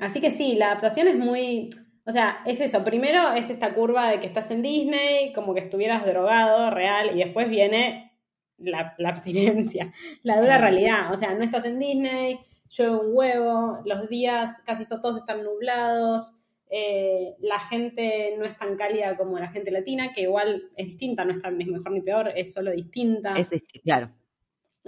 así que sí, la adaptación es muy. O sea, es eso. Primero es esta curva de que estás en Disney, como que estuvieras drogado, real, y después viene la, la abstinencia, [laughs] la dura realidad. O sea, no estás en Disney, llueve un huevo, los días casi todos están nublados, eh, la gente no es tan cálida como la gente latina, que igual es distinta, no es tan- ni mejor ni peor, es solo distinta. Es, claro.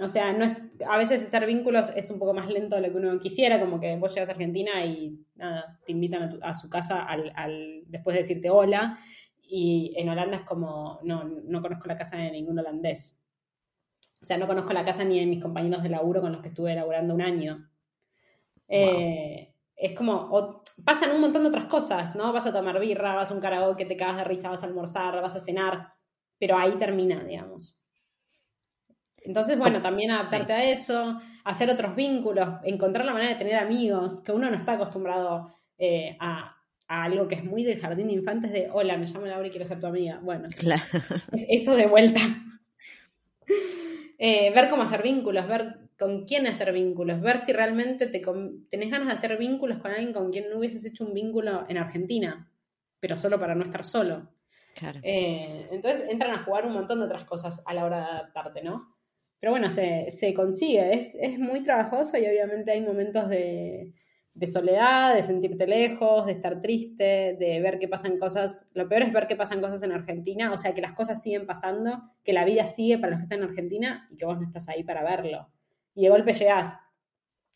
O sea, no es, a veces hacer vínculos es un poco más lento de lo que uno quisiera, como que vos llegas a Argentina y nada, te invitan a, tu- a su casa al, al- después de decirte hola, y en Holanda es como, no, no conozco la casa de ningún holandés. O sea, no conozco la casa ni de mis compañeros de laburo con los que estuve laburando un año. Eh, es como, o- pasan un montón de otras cosas, ¿no? Vas a tomar birra, vas a un karaoke, te cagas de risa, vas a almorzar, vas a cenar, pero ahí termina, digamos. Entonces, bueno, también adaptarte a eso, hacer otros vínculos, encontrar la manera de tener amigos, que uno no está acostumbrado eh, a, a algo que es muy del jardín de infantes de, hola, me llamo Laura y quiero ser tu amiga. Bueno, Claro. [laughs] es eso de vuelta. [laughs] Eh, ver cómo hacer vínculos, ver con quién hacer vínculos, ver si realmente te tenés ganas de hacer vínculos con alguien con quien no hubieses hecho un vínculo en Argentina, pero solo para no estar solo. Claro. Eh, entonces entran a jugar un montón de otras cosas a la hora de adaptarte, ¿no? Pero bueno, se, se consigue, es, es muy trabajoso y obviamente hay momentos de, de soledad, de sentirte lejos, de estar triste, de ver que pasan cosas. Lo peor es ver que pasan cosas en Argentina, o sea, que las cosas siguen pasando, que la vida sigue para los que están en Argentina y que vos no estás ahí para verlo. Y de golpe llegás.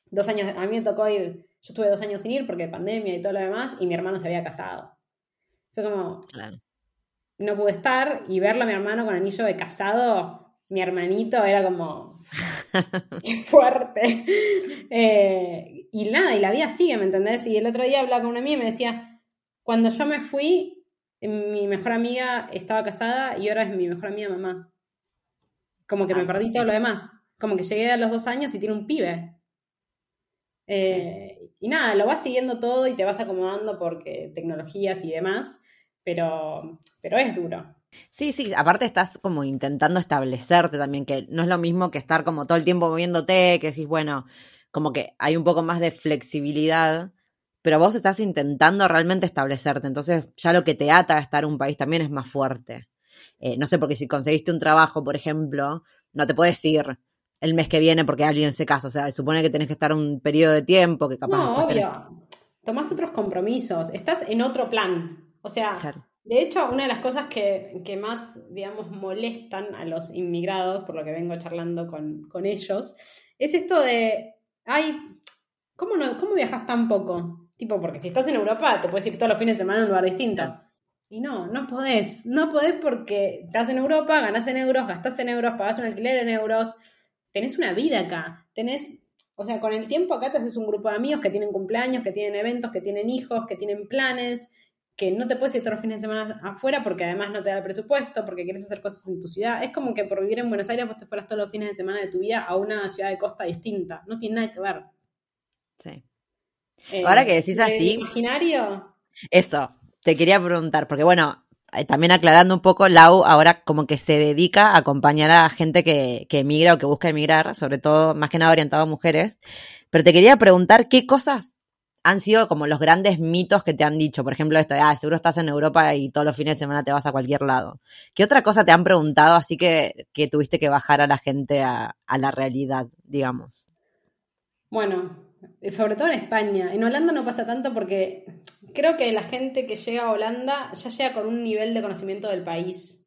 Dos años, a mí me tocó ir, yo estuve dos años sin ir porque de pandemia y todo lo demás, y mi hermano se había casado. Fue como, Claro. no pude estar y verlo a mi hermano con anillo de casado, mi hermanito era como, Qué [laughs] fuerte. Eh, y nada, y la vida sigue, ¿me entendés? Y el otro día hablaba con una amiga y me decía, cuando yo me fui, mi mejor amiga estaba casada y ahora es mi mejor amiga mamá. Como que me ah, perdí todo lo demás. Como que llegué a los dos años y tiene un pibe. Eh, y nada, lo vas siguiendo todo y te vas acomodando porque tecnologías y demás, pero, pero es duro. Sí, sí, aparte estás como intentando establecerte también, que no es lo mismo que estar como todo el tiempo moviéndote, que decís, bueno, como que hay un poco más de flexibilidad, pero vos estás intentando realmente establecerte, entonces ya lo que te ata a estar en un país también es más fuerte. Eh, no sé, porque si conseguiste un trabajo, por ejemplo, no te puedes ir el mes que viene porque alguien se casa, o sea, supone que tenés que estar un periodo de tiempo que capaz... No, obvio. Tomás otros compromisos, estás en otro plan, o sea... De hecho, una de las cosas que, más, digamos, molestan a los inmigrados, por lo que vengo charlando con, ellos, es esto de, ay, ¿cómo, no, ¿cómo viajas tan poco? Tipo, porque si estás en Europa, te puedes ir todos los fines de semana a un lugar distinto. Y no, no podés. No podés porque estás en Europa, ganás en euros, gastás en euros, pagás un alquiler en euros. Tenés una vida acá. Tenés, o sea, con el tiempo acá te haces un grupo de amigos que tienen cumpleaños, que tienen eventos, que tienen hijos, que tienen planes que no te puedes ir todos los fines de semana afuera porque además no te da el presupuesto, porque quieres hacer cosas en tu ciudad. Es como que por vivir en Buenos Aires vos te fueras todos los fines de semana de tu vida a una ciudad de costa distinta. No tiene nada que ver. Sí. Eh, Ahora que decís así. imaginario? Eso, te quería preguntar, porque bueno, eh, también aclarando un poco, Lau ahora como que se dedica a acompañar a gente que, que emigra o que busca emigrar, sobre todo más que nada orientado a mujeres. Pero te quería preguntar qué cosas han sido como los grandes mitos que te han dicho. Por ejemplo, esto, ah, seguro estás en Europa y todos los fines de semana te vas a cualquier lado. ¿Qué otra cosa te han preguntado así que, que tuviste que bajar a la gente a, la realidad, digamos? Bueno, sobre todo en España. En Holanda no pasa tanto porque creo que la gente que llega a Holanda ya llega con un nivel de conocimiento del país.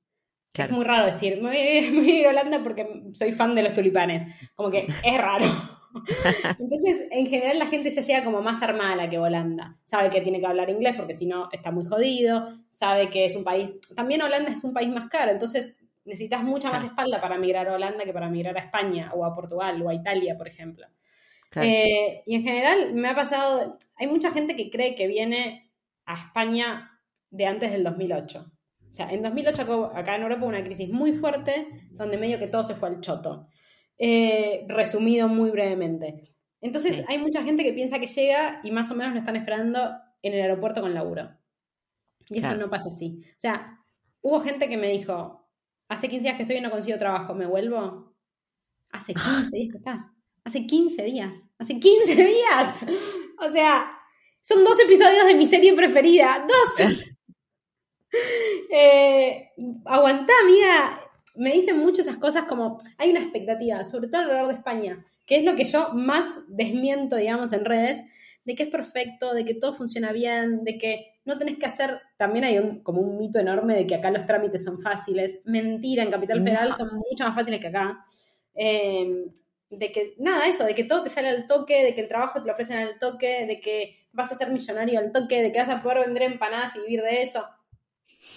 Es muy raro decir, me voy a ir a Holanda porque soy fan de los tulipanes. Como que es raro. [laughs] Entonces, en general la gente ya llega como más armada que Holanda. Sabe que tiene que hablar inglés porque si no está muy jodido, sabe que es un país, también Holanda es un país más caro, entonces necesitas mucha más espalda para migrar a Holanda que para migrar a España o a Portugal o a Italia, por ejemplo. Eh, y en general me ha pasado, hay mucha gente que cree que viene a España de antes del 2008. O sea, en 2008 acá en Europa hubo una crisis muy fuerte donde medio que todo se fue al choto. Eh, resumido muy brevemente. Entonces hay mucha gente que piensa que llega y más o menos lo están esperando en el aeropuerto con laburo. Y eso no pasa así. O sea, hubo gente que me dijo, hace 15 días que estoy y no consigo trabajo, ¿me vuelvo? Hace [gasps] 15 días que estás. Hace 15 días. Hace 15 [laughs] días. O sea, son dos episodios de mi serie preferida. Dos. [laughs] eh, aguantá, amiga me dicen mucho esas cosas como hay una expectativa, sobre todo alrededor de España, que es lo que yo más desmiento, digamos, en redes, de que es perfecto, de que todo funciona bien, de que no tenés que hacer, también hay un, como un mito enorme de que acá los trámites son fáciles, mentira, en Capital Federal son mucho más fáciles que acá. Em, de que, nada, eso, de que todo te sale al toque, de que el trabajo te lo ofrecen al toque, de que vas a ser millonario al toque, de que vas a poder vender empanadas y vivir de eso.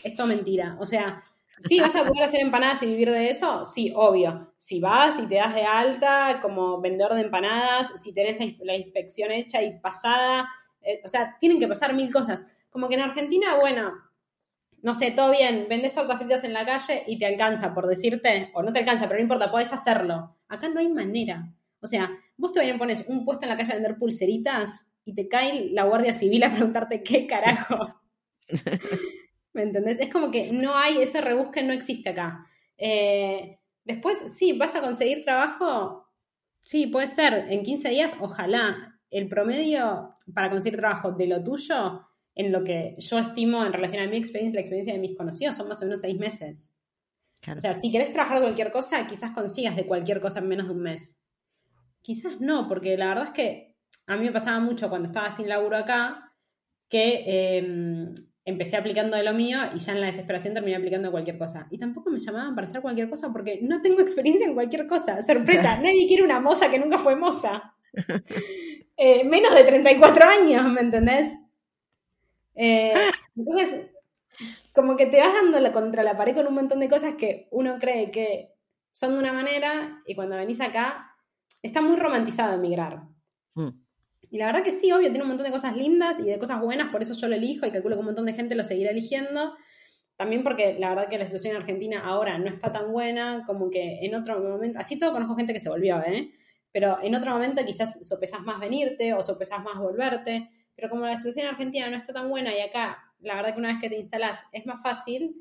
Es todo mentira. O sea, ¿Sí vas a poder hacer empanadas y vivir de eso? Sí, obvio. Si vas y te das de alta como vendedor de empanadas, si tenés la, inspección hecha y pasada, eh, o sea, tienen que pasar mil cosas. Como que en Argentina, bueno, no sé, todo bien, vendes tortas fritas en la calle y te alcanza, por decirte, o no te alcanza, pero no importa, podés hacerlo. Acá no hay manera. O sea, vos todavía pones un puesto en la calle a vender pulseritas y te cae la Guardia Civil a preguntarte qué carajo. [laughs] ¿Me entendés? Es como que no hay, ese rebusque no existe acá. Eh, después, sí, vas a conseguir trabajo, sí, puede ser, en 15 días, ojalá. El promedio para conseguir trabajo de lo tuyo, en lo que yo estimo en relación a mi experiencia, la experiencia de mis conocidos, son más o menos seis meses. O sea, si querés trabajar de cualquier cosa, quizás consigas de cualquier cosa en menos de un mes. Quizás no, porque la verdad es que a mí me pasaba mucho cuando estaba sin laburo acá, que em, empecé aplicando de lo mío y ya en la desesperación terminé aplicando cualquier cosa. Y tampoco me llamaban para hacer cualquier cosa porque no tengo experiencia en cualquier cosa. Sorpresa, nadie quiere una moza que nunca fue moza. [laughs] Eh, menos de 34 años, ¿me entendés? Eh, entonces, como que te vas dando la, contra la pared con un montón de cosas que uno cree que son de una manera y cuando venís acá está muy romantizado emigrar. Mm. Y la verdad que sí, obvio, tiene un montón de cosas lindas y de cosas buenas, por eso yo lo elijo y calculo que un montón de gente lo seguirá eligiendo. También porque la verdad que la situación en Argentina ahora no está tan buena, como que en otro momento, así todo conozco gente que se volvió, ¿eh? Pero en otro momento quizás sopesás más venirte o sopesás más volverte, pero como la situación en Argentina no está tan buena y acá, la verdad que una vez que te instalás es más fácil,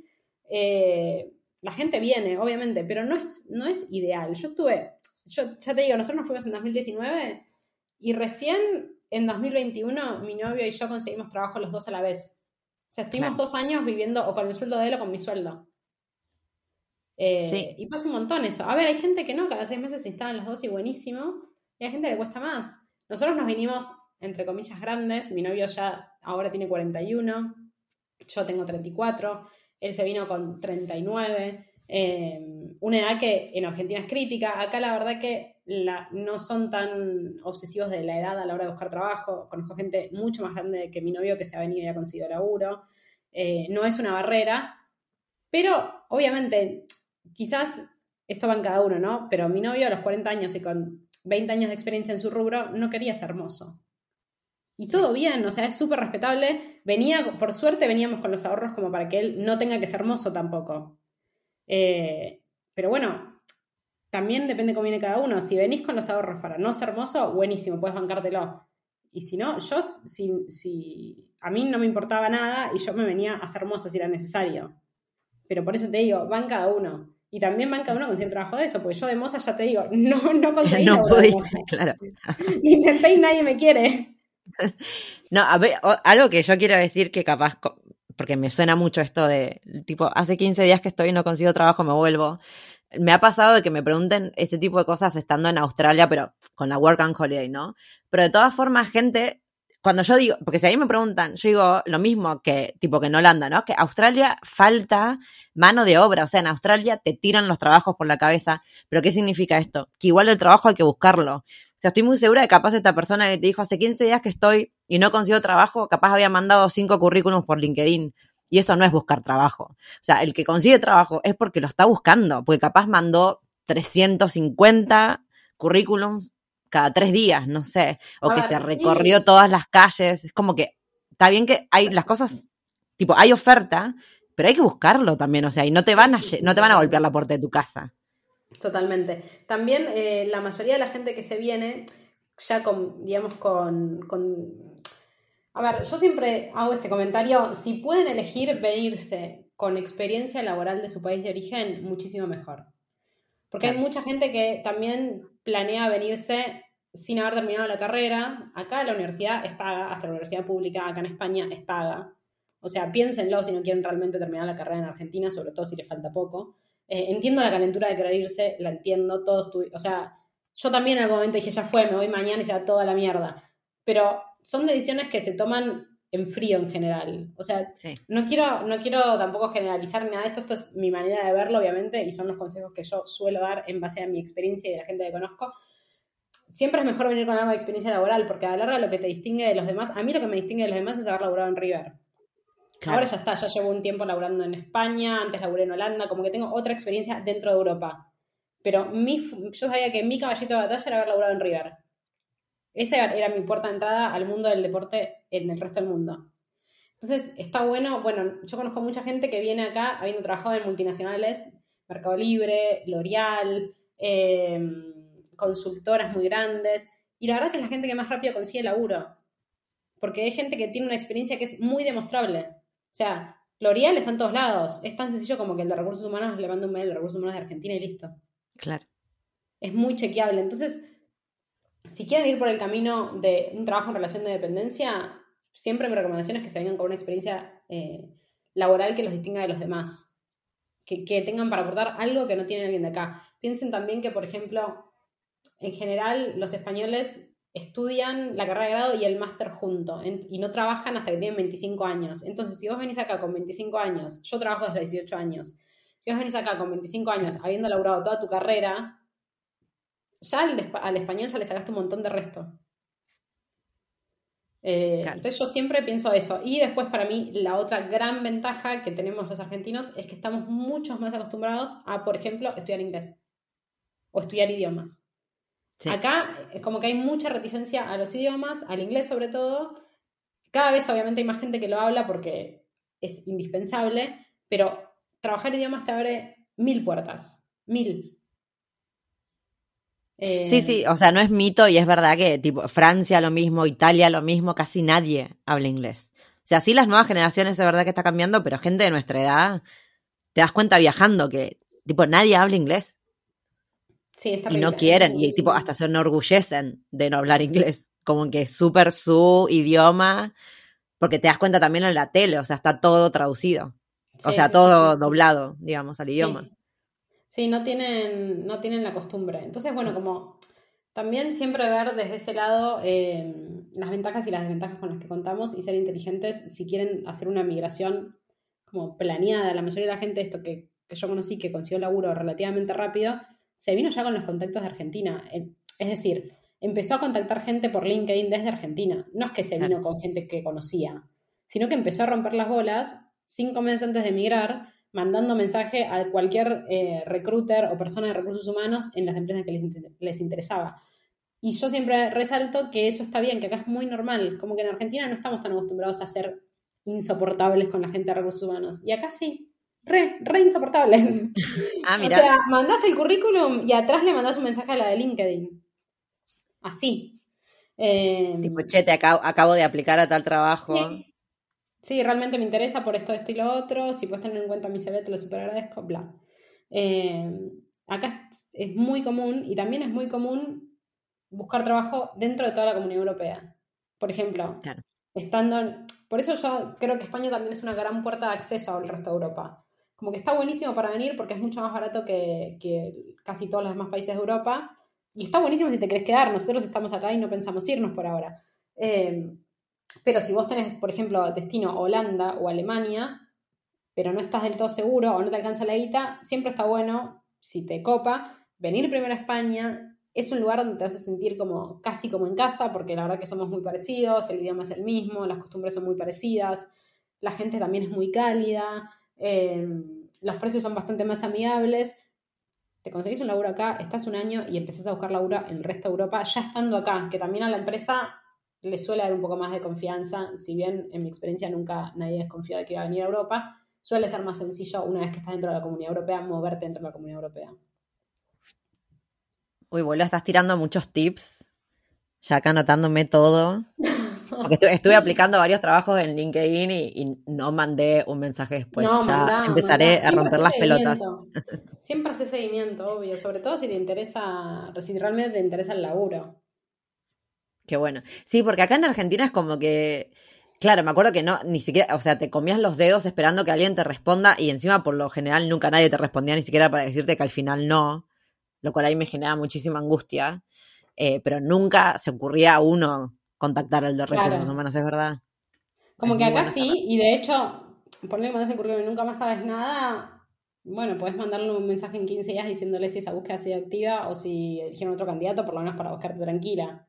eh, la gente viene, obviamente, pero no es, no es ideal. Yo estuve, yo ya te digo, nosotros nos fuimos en 2019 y recién en 2021 mi novio y yo conseguimos trabajo los dos a la vez. O sea, estuvimos dos años viviendo o con el sueldo de él o con mi sueldo. Eh, y pasa un montón eso. A ver, hay gente que no, cada seis meses se instalan los dos y buenísimo. Y hay gente que le cuesta más. Nosotros nos vinimos, entre comillas, grandes. Mi novio ya ahora tiene 41. Yo tengo 34. Él se vino con 39. Em, una edad que en Argentina es crítica. Acá la verdad que no son tan obsesivos de la edad a la hora de buscar trabajo. Conozco gente mucho más grande que mi novio que se ha venido y ha conseguido laburo. Eh, no es una barrera, pero obviamente quizás esto va en cada uno, ¿no? Pero mi novio a los 40 años y con 20 años de experiencia en su rubro no quería ser hermoso. Y todo bien, o sea, es súper respetable. Venía, por suerte veníamos con los ahorros como para que él no tenga que ser hermoso tampoco. Eh, pero bueno, también depende cómo viene cada uno. Si venís con los ahorros para no ser hermoso, buenísimo, puedes bancártelo. Y si no, yo, si, si a mí no me importaba nada y yo me venía a ser hermosa si era necesario. Pero por eso te digo, van cada uno. Y también van cada uno con cierto trabajo de eso, porque yo de moza ya te digo, [laughs] no, no [laughs] conseguí. no pudiste, claro. [laughs] Ni intenté y nadie me quiere. No, a ver, algo que yo quiero decir que capaz, porque me suena mucho esto de, tipo, hace 15 días que estoy y no consigo trabajo, me vuelvo. Me ha pasado de que me pregunten ese tipo de cosas estando en Australia, pero con la Work and Holiday, ¿no? Pero de todas formas, gente cuando yo digo, porque si a mí me preguntan, yo digo lo mismo que tipo que en Holanda, ¿no? Que Australia falta mano de obra, o sea, en Australia te tiran los trabajos por la cabeza, pero ¿qué significa esto? Que igual el trabajo hay que buscarlo. O sea, estoy muy segura de que capaz esta persona que te dijo hace 15 días que estoy y no consigo trabajo, capaz había mandado cinco currículums por LinkedIn. Y eso no es buscar trabajo. O sea, el que consigue trabajo es porque lo está buscando, porque capaz mandó 350 currículums cada tres días, no sé, o que se recorrió todas las calles. Es como que está bien que hay las cosas, tipo, hay oferta, pero hay que buscarlo también, o sea, y no te van a, no te van a golpear la puerta de tu casa. Totalmente. También eh, la mayoría de la gente que se viene, ya con, digamos, con, con... A ver, yo siempre hago este comentario, si pueden elegir venirse con experiencia laboral de su país de origen, muchísimo mejor. Porque hay mucha gente que también planea venirse sin haber terminado la carrera. Acá la universidad es paga, hasta la universidad pública acá en España es paga. O sea, piénsenlo si no quieren realmente terminar la carrera en Argentina, sobre todo si les falta poco. Eh, entiendo la calentura de querer irse, la entiendo, todos o sea, yo también en algún momento dije, ya fue, me voy mañana y se va toda la mierda. Pero son decisiones que se toman en frío en general. O sea, no, quiero, no quiero tampoco generalizar nada de esto, esto es mi manera de verlo, obviamente, y son los consejos que yo suelo dar en base a mi experiencia y de la gente que conozco. Siempre es mejor venir con algo de experiencia laboral, porque a la larga lo que te distingue de los demás, a mí lo que me distingue de los demás es haber laburado en River. Ahora ya está, ya llevo un tiempo laburando en España, antes laburé en Holanda, como que tengo otra experiencia dentro de Europa. Pero mi, yo sabía que mi caballito de batalla era haber laburado en River. Esa era mi puerta de entrada al mundo del deporte en el resto del mundo. Entonces, está bueno, bueno, yo conozco mucha gente que viene acá habiendo trabajado en multinacionales, Mercado Libre, L'Oreal, em, consultoras muy grandes, y la verdad que es la gente que más rápido consigue laburo, porque hay gente que tiene una experiencia que es muy demostrable. O sea, L'Oreal está en todos lados, es tan sencillo como que el de recursos humanos le manda un mail de recursos humanos de Argentina y listo. Claro. Es muy chequeable. Entonces, si quieren ir por el camino de un trabajo en relación de dependencia, siempre mi recomendación es que se vengan con una experiencia eh, laboral que los distinga de los demás, que, tengan para aportar algo que no tiene alguien de acá. Piensen también que, por ejemplo, en general los españoles estudian la carrera de grado y el máster junto y no trabajan hasta que tienen 25 años. Entonces, si vos venís acá con 25 años, yo trabajo desde los 18 años, si vos venís acá con 25 años habiendo laburado toda tu carrera, ya al, español ya le sacaste un montón de resto. Eh, entonces yo siempre pienso eso. Y después para mí la otra gran ventaja que tenemos los argentinos es que estamos mucho más acostumbrados a, por ejemplo, estudiar inglés o estudiar idiomas. Acá es como que hay mucha reticencia a los idiomas, al inglés sobre todo. Cada vez obviamente hay más gente que lo habla porque es indispensable, pero trabajar idiomas te abre mil puertas, mil. Sí, sí, o sea, no es mito y es verdad que tipo Francia lo mismo, Italia lo mismo, casi nadie habla inglés. O sea, sí las nuevas generaciones es verdad que está cambiando, pero gente de nuestra edad, te das cuenta viajando que tipo nadie habla inglés. Sí, está y no quieren, y tipo hasta se enorgullecen de no hablar inglés, como que es súper su idioma, porque te das cuenta también en la tele, o sea, está todo traducido. o sea, todo doblado, digamos, al idioma. Sí, no tienen, no tienen la costumbre. Entonces, bueno, como también siempre ver desde ese lado eh, las ventajas y las desventajas con las que contamos y ser inteligentes si quieren hacer una migración como planeada. La mayoría de la gente, esto que, yo conocí, que consiguió laburo relativamente rápido, se vino ya con los contactos de Argentina. Es decir, empezó a contactar gente por LinkedIn desde Argentina. No es que se vino con gente que conocía, sino que empezó a romper las bolas cinco meses antes de emigrar mandando mensaje a cualquier eh, recruiter o persona de recursos humanos en las empresas que les, interesaba. Y yo siempre resalto que eso está bien, que acá es muy normal, como que en Argentina no estamos tan acostumbrados a ser insoportables con la gente de recursos humanos. Y acá sí, re, re insoportables. [laughs] Ah, mira. O sea, mandás el currículum y atrás le mandás un mensaje a la de LinkedIn. Así. Eh, tipo, che, te acabo, de aplicar a tal trabajo sí, realmente me interesa por esto, esto y lo otro, si puedes tener en cuenta mi CV te lo super agradezco, bla. Eh, acá es muy común y también es muy común buscar trabajo dentro de toda la Comunidad Europea. Por ejemplo, estando... Por eso yo creo que España también es una gran puerta de acceso al resto de Europa. Como que está buenísimo para venir porque es mucho más barato que, casi todos los demás países de Europa. Y está buenísimo si te querés quedar. Nosotros estamos acá y no pensamos irnos por ahora. Eh, pero si vos tenés, por ejemplo, destino Holanda o Alemania, pero no estás del todo seguro o no te alcanza la guita, siempre está bueno, si te copa, venir primero a España. Es un lugar donde te hace sentir como casi como en casa, porque la verdad que somos muy parecidos, el idioma es el mismo, las costumbres son muy parecidas, la gente también es muy cálida, eh, los precios son bastante más amigables. Te conseguís un laburo acá, estás un año y empezás a buscar laburo en el resto de Europa, ya estando acá, que también a la empresa le suele dar un poco más de confianza, si bien en mi experiencia nunca nadie desconfió de que iba a venir a Europa, suele ser más sencillo una vez que estás dentro de la comunidad europea, moverte dentro de la comunidad europea. Uy, boludo, estás tirando muchos tips, ya acá anotándome todo. Porque estuve, aplicando varios trabajos en LinkedIn y, no mandé un mensaje después. No, ya empezaré a romper las pelotas. Siempre hace seguimiento, obvio, sobre todo si te interesa, si realmente te interesa el laburo. Qué bueno. Sí, porque acá en Argentina es como que. Claro, me acuerdo que no, ni siquiera, o sea, te comías los dedos esperando que alguien te responda y encima por lo general nunca nadie te respondía ni siquiera para decirte que al final no, lo cual ahí me genera muchísima angustia, eh, pero nunca se ocurría a uno contactar al de recursos humanos, es verdad. Como que acá sí, y de hecho, ponerle que mandas el currículum y nunca más sabes nada, bueno, puedes mandarle un mensaje en 15 días diciéndole si esa búsqueda ha sido activa o si eligieron otro candidato, por lo menos para buscarte tranquila.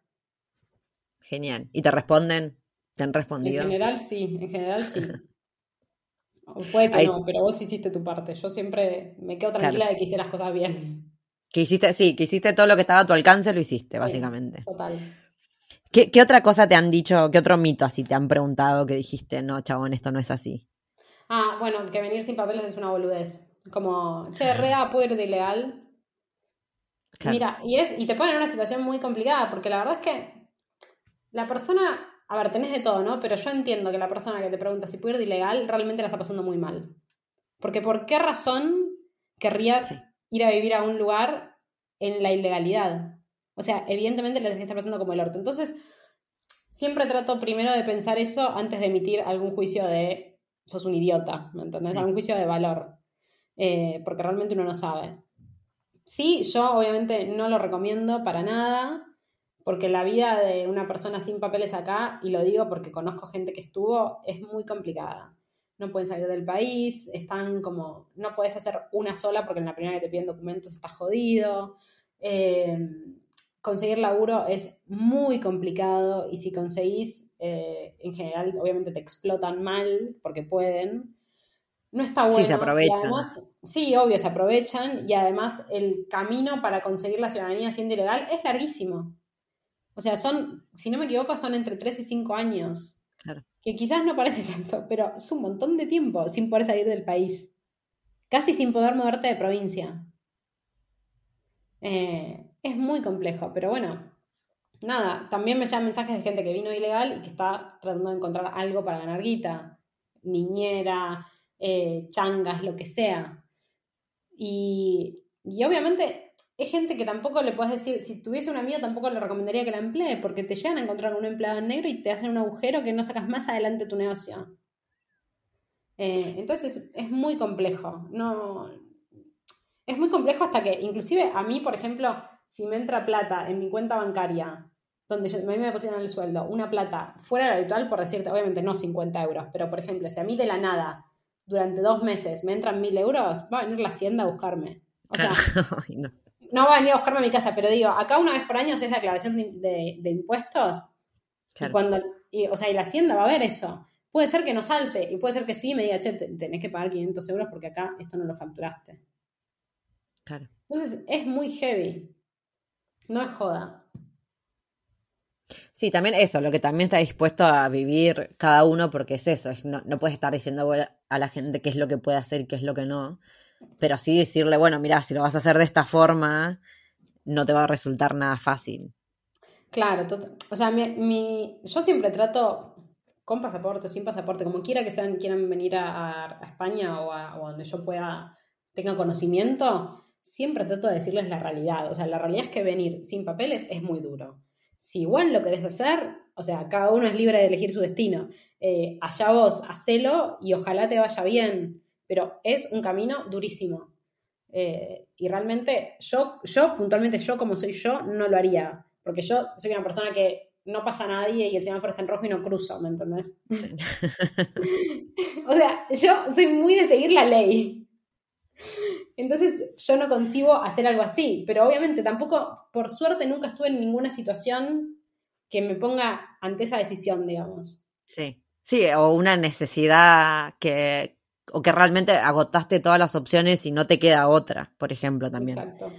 Genial. ¿Y te responden? ¿Te han respondido? En general sí, en general sí. [laughs] puede que no, pero vos hiciste tu parte. Yo siempre me quedo tranquila de que hice las cosas bien. Que hiciste, sí, que hiciste todo lo que estaba a tu alcance, lo hiciste, básicamente. total. ¿Qué, ¿Qué, otra cosa te han dicho, qué otro mito así te han preguntado que dijiste, no, chabón, esto no es así? Ah, bueno, que venir sin papeles es una boludez. Como, che, rea, puedo ir de ilegal. Mira, y, es, y te pone en una situación muy complicada, porque la verdad es que la persona, a ver, tenés de todo, ¿no? Pero yo entiendo que la persona que te pregunta si puede ir de ilegal realmente la está pasando muy mal. Porque ¿por qué razón querrías ir a vivir a un lugar en la ilegalidad? O sea, evidentemente le que estar pasando como el orto. Entonces, siempre trato primero de pensar eso antes de emitir algún juicio de sos un idiota, ¿me entendés? Algún juicio de valor. Eh, porque realmente uno no sabe. Sí, yo obviamente no lo recomiendo para nada porque la vida de una persona sin papeles acá, y lo digo porque conozco gente que estuvo, es muy complicada. No pueden salir del país, están como, no puedes hacer una sola porque en la primera que te piden documentos estás jodido. Eh, conseguir laburo es muy complicado y si conseguís, eh, en general, obviamente te explotan mal porque pueden. no está bueno. Sí, se aprovechan. Además, sí, obvio, se aprovechan y además el camino para conseguir la ciudadanía siendo ilegal es larguísimo. O sea, son, si no me equivoco, son entre 3 y 5 años. Claro. Que quizás no parece [laughs] tanto, pero es un montón de tiempo sin poder salir del país. Casi sin poder moverte de provincia. Eh, es muy complejo, pero bueno, nada, también me llegan mensajes de gente que vino ilegal y que está tratando de encontrar algo para ganar guita, niñera, eh, changas, lo que sea. Y, y obviamente es gente que tampoco le puedes decir, si tuviese un amigo tampoco le recomendaría que la emplee, porque te llegan a encontrar un empleado en negro y te hacen un agujero que no sacas más adelante tu negocio. Eh, entonces es muy complejo. No, es muy complejo hasta que, inclusive a mí, por ejemplo, si me entra plata en mi cuenta bancaria, donde a mí me depositan el sueldo, una plata fuera de lo habitual, por decirte, obviamente no 50 euros, pero por ejemplo, si a mí de la nada, durante dos meses, me entran mil euros, va a venir la hacienda a buscarme. O sea. [laughs] no. va a venir a buscarme a mi casa, pero digo, acá una vez por año es la declaración de, de, de impuestos. Claro. Y cuando, y, o sea, y la hacienda va a ver eso. Puede ser que no salte y puede ser que sí me diga, che, tenés que pagar 500 euros porque acá esto no lo facturaste. Claro. Entonces es muy heavy. No es joda. Sí, también eso, lo que también está dispuesto a vivir cada uno, porque es eso, es, no, no puedes estar diciendo a la gente qué es lo que puede hacer y qué es lo que no, pero sí decirle, bueno, mira, si lo vas a hacer de esta forma, no te va a resultar nada fácil. Claro, o sea, mi, yo siempre trato con pasaporte, sin pasaporte, como quiera que sean, quieran venir a, España o a, o a donde yo pueda, tenga conocimiento, siempre trato de decirles la realidad. O sea, la realidad es que venir sin papeles es muy duro. Si igual lo querés hacer, o sea, cada uno es libre de elegir su destino. Eh, allá vos, hacelo y ojalá te vaya bien. Pero es un camino durísimo. Eh, y realmente, yo, yo, puntualmente, yo como soy yo, no lo haría. Porque yo soy una persona que no pasa a nadie y el semáforo está en rojo y no cruzo, ¿me entendés? [laughs] o sea, yo soy muy de seguir la ley. Entonces yo no concibo hacer algo así, pero obviamente tampoco, por suerte, nunca estuve en ninguna situación que me ponga ante esa decisión, digamos. Sí, sí, o una necesidad que, o que realmente agotaste todas las opciones y no te queda otra, por ejemplo, también. Exacto.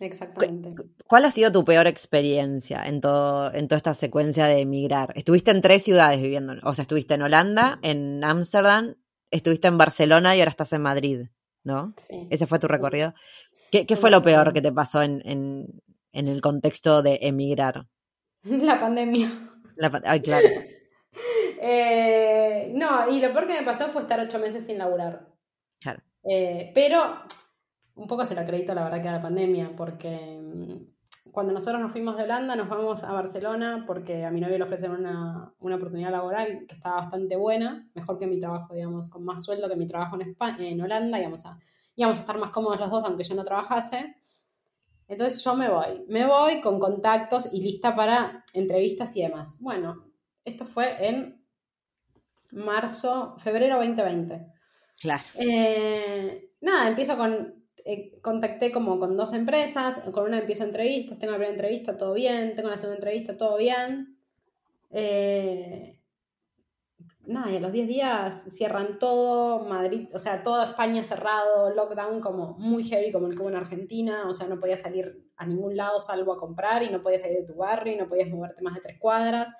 Exactamente. ¿Cuál ha sido tu peor experiencia en, todo, en toda esta secuencia de emigrar? Estuviste en tres ciudades viviendo, o sea, estuviste en Holanda, en Ámsterdam, estuviste en Barcelona y ahora estás en Madrid, ¿no? Sí. Ese fue tu recorrido. ¿Qué, fue lo peor que te pasó en, en, en el contexto de emigrar? [laughs] La pandemia. La ay, claro. [laughs] [laughs] Eh, no, y lo peor que me pasó fue estar ocho meses sin laburar. Claro. Eh, pero un poco se lo acredito la verdad que a la pandemia, porque mm, cuando nosotros nos fuimos de Holanda nos vamos a Barcelona porque a mi novio le ofrecen una, una oportunidad laboral que estaba bastante buena, mejor que mi trabajo, digamos, con más sueldo que mi trabajo en, España, en Holanda, íbamos a, íbamos a estar más cómodos los dos aunque yo no trabajase. Entonces yo me voy, me voy con contactos y lista para entrevistas y demás. Bueno, esto fue en marzo, febrero 2020. Claro. Eh, nada, empiezo con. eh, contacté como con dos empresas. Con una empiezo entrevistas. Tengo la primera entrevista, todo bien. Tengo la segunda entrevista, todo bien. Eh, nada, y a los 10 días cierran todo. Madrid, o sea, toda España cerrado. Lockdown como muy heavy, como el que hubo en Argentina. O sea, no podías salir a ningún lado salvo a comprar. Y no podías salir de tu barrio. Y no podías moverte más de tres cuadras.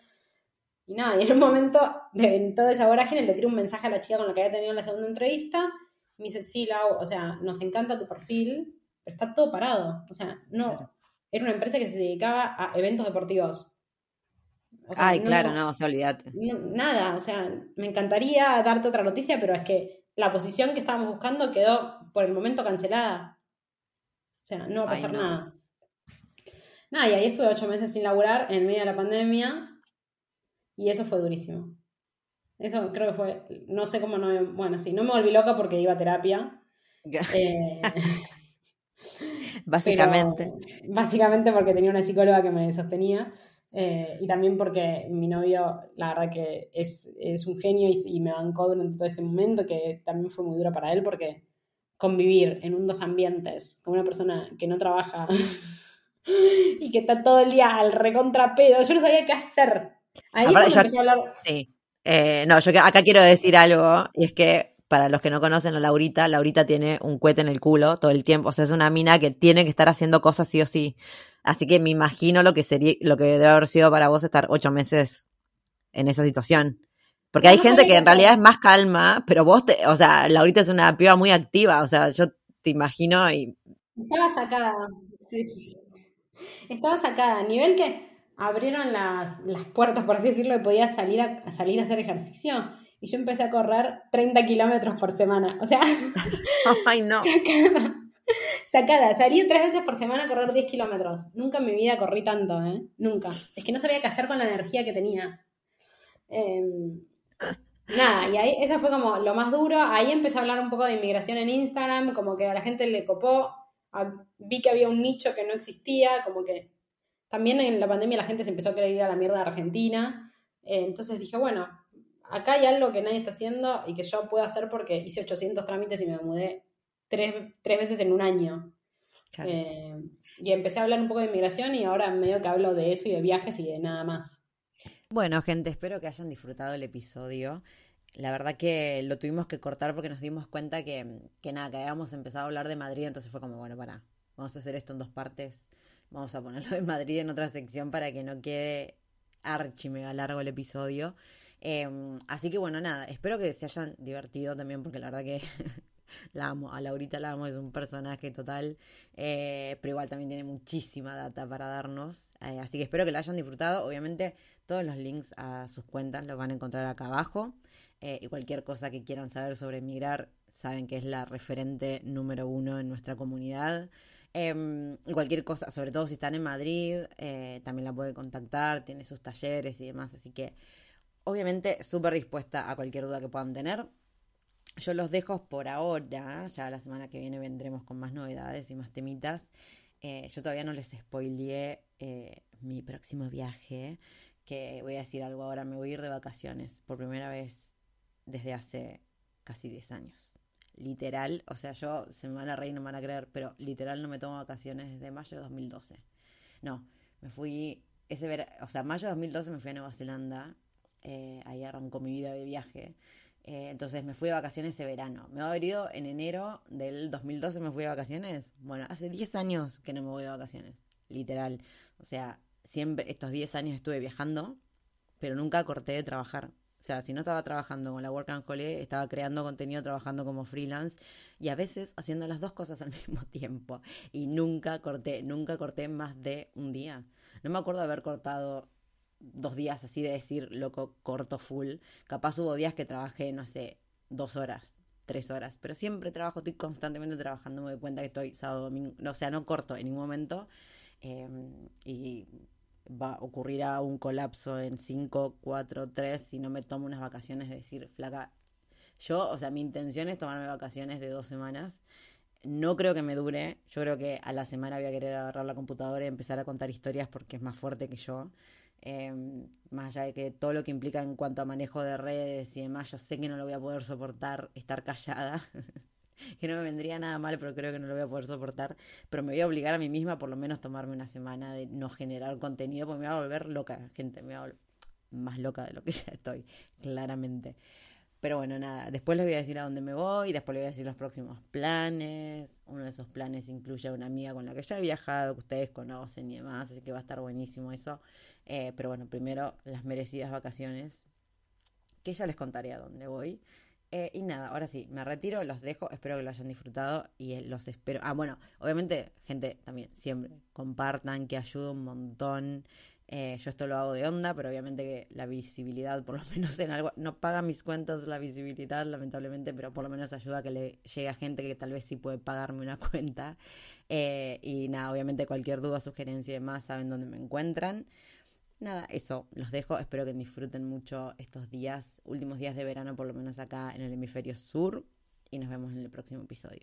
Y nada, y en un momento de toda esa vorágine le tiro un mensaje a la chica con la que había tenido la segunda entrevista. Me dice, sí, Lau, o sea, nos encanta tu perfil, pero está todo parado. O sea, no. Claro. Era una empresa que se dedicaba a eventos deportivos. O sea, Ay, claro, no, o sea, olvídate. no- nada, o sea, me encantaría darte otra noticia, pero es que la posición que estábamos buscando quedó por el momento cancelada. O sea, no va a Ay, pasar no. nada. Nada, y ahí estuve ocho meses sin laburar en medio de la pandemia y eso fue durísimo. Eso creo que fue, no sé cómo no me, bueno, sí, no me volví loca porque iba a terapia. eh, [laughs] Básicamente. pero básicamente porque tenía una psicóloga que me sostenía eh, y también porque mi novio, la verdad que es, es un genio y, y me bancó durante todo ese momento, que también fue muy duro para él porque convivir en un dos ambientes con una persona que no trabaja [laughs] y que está todo el día al recontrapedo, yo no sabía qué hacer. Ahí Aparte, yo- cuando empecé a hablar, Sí. Eh, no, yo acá quiero decir algo, y es que para los que no conocen a Laurita, Laurita tiene un cohete en el culo todo el tiempo. O sea, es una mina que tiene que estar haciendo cosas sí o sí. Así que me imagino lo que sería, lo que debe haber sido para vos estar ocho meses en esa situación. Porque hay gente que en realidad es más calma, pero vos, te, o sea, Laurita es una piba muy activa, o sea, yo te imagino y... Estaba sacada, sí, sí. Estaba sacada, a nivel que abrieron las, las puertas, por así decirlo, y podía salir a, salir a hacer ejercicio. Y yo empecé a correr 30 kilómetros por semana. O sea, [laughs] Ay, no. sacada. Sacada. Salí tres veces por semana a correr 10 kilómetros. Nunca en mi vida corrí tanto, ¿eh? Nunca. Es que no sabía qué hacer con la energía que tenía. Em, nada, y ahí eso fue como lo más duro. Ahí empecé a hablar un poco de inmigración en Instagram, como que a la gente le copó. Vi que había un nicho que no existía, como que también en la pandemia la gente se empezó a querer ir a la mierda de Argentina. Eh, entonces dije, bueno, acá hay algo que nadie está haciendo y que yo puedo hacer porque hice 800 trámites y me mudé tres, veces en un año. Eh, y empecé a hablar un poco de inmigración y ahora medio que hablo de eso y de viajes y de nada más. Bueno, gente, espero que hayan disfrutado el episodio. La verdad que lo tuvimos que cortar porque nos dimos cuenta que, que nada, que habíamos empezado a hablar de Madrid, entonces fue como, bueno, para, vamos a hacer esto en dos partes. Vamos a ponerlo de Madrid en otra sección para que no quede archi mega largo el episodio. Em, así que bueno, nada, espero que se hayan divertido también porque la verdad que [laughs] la amo, a Laurita la amo, es un personaje total, eh, pero igual también tiene muchísima data para darnos, eh, así que espero que la hayan disfrutado, obviamente todos los links a sus cuentas los van a encontrar acá abajo. Eh, y cualquier cosa que quieran saber sobre emigrar, saben que es la referente número uno en nuestra comunidad. Em, cualquier cosa, sobre todo si están en Madrid, eh, también la puede contactar, tiene sus talleres y demás. Así que, obviamente, súper dispuesta a cualquier duda que puedan tener. Yo los dejo por ahora, ya la semana que viene vendremos con más novedades y más temitas. Eh, yo todavía no les spoileé mi próximo viaje que voy a decir algo ahora, me voy a ir de vacaciones por primera vez desde hace casi 10 años. Literal, o sea, yo se me van a reír, no me van a creer, pero literal no me tomo vacaciones desde mayo de 2012. No, me fui, ese ver o sea, mayo de 2012 me fui a Nueva Zelanda, eh, ahí arrancó mi vida de viaje. Eh, entonces me fui de vacaciones ese verano. Me va a haber ido en enero del 2012, me fui de vacaciones. Bueno, hace 10 años que no me voy de vacaciones, literal. O sea, siempre, estos 10 años estuve viajando, pero nunca corté de trabajar. O sea, si no estaba trabajando con la Work and Holiday, estaba creando contenido, trabajando como freelance y a veces haciendo las dos cosas al [laughs] mismo tiempo. Y nunca corté, nunca corté más de un día. No me acuerdo de haber cortado dos días así de decir, loco, corto full. Capaz hubo días que trabajé, no sé, dos horas, tres horas, pero siempre trabajo, estoy constantemente trabajando, me doy cuenta que estoy sábado, domingo, o sea, no corto en ningún momento. Em, y va, ocurrirá un colapso en 5, 4, 3 si no me tomo unas vacaciones, de decir, flaca, yo, o sea, mi intención es tomarme vacaciones de dos semanas. No creo que me dure. Yo creo que a la semana voy a querer agarrar la computadora y empezar a contar historias porque es más fuerte que yo. Em, más allá de que todo lo que implica en cuanto a manejo de redes y demás, yo sé que no lo voy a poder soportar estar callada. [laughs] que no me vendría nada mal, pero creo que no lo voy a poder soportar. Pero me voy a obligar a mí misma por lo menos tomarme una semana de no generar contenido, porque me voy a volver loca, gente, me voy a volver más loca de lo que [laughs] ya estoy, claramente. Pero bueno, nada, después les voy a decir a dónde me voy, después les voy a decir los próximos planes. Uno de esos planes incluye a una amiga con la que ya he viajado, que ustedes conocen y demás, así que va a estar buenísimo eso. Eh, pero bueno, primero las merecidas vacaciones, que ya les contaré a dónde voy. Eh, y nada, ahora sí, me retiro, los dejo, espero que lo hayan disfrutado y eh, los espero. Ah, bueno, obviamente, gente, también, siempre, compartan, que ayuda un montón. Eh, yo esto lo hago de onda, pero obviamente que la visibilidad, por lo menos en algo, no paga mis cuentas la visibilidad, lamentablemente, pero por lo menos ayuda a que le llegue a gente que tal vez sí puede pagarme una [laughs] cuenta. y nada, obviamente cualquier duda, sugerencia y demás, saben dónde me encuentran nada, eso, los dejo. Espero que disfruten mucho estos días, últimos días de verano, por lo menos acá en el hemisferio sur. Y nos vemos en el próximo episodio.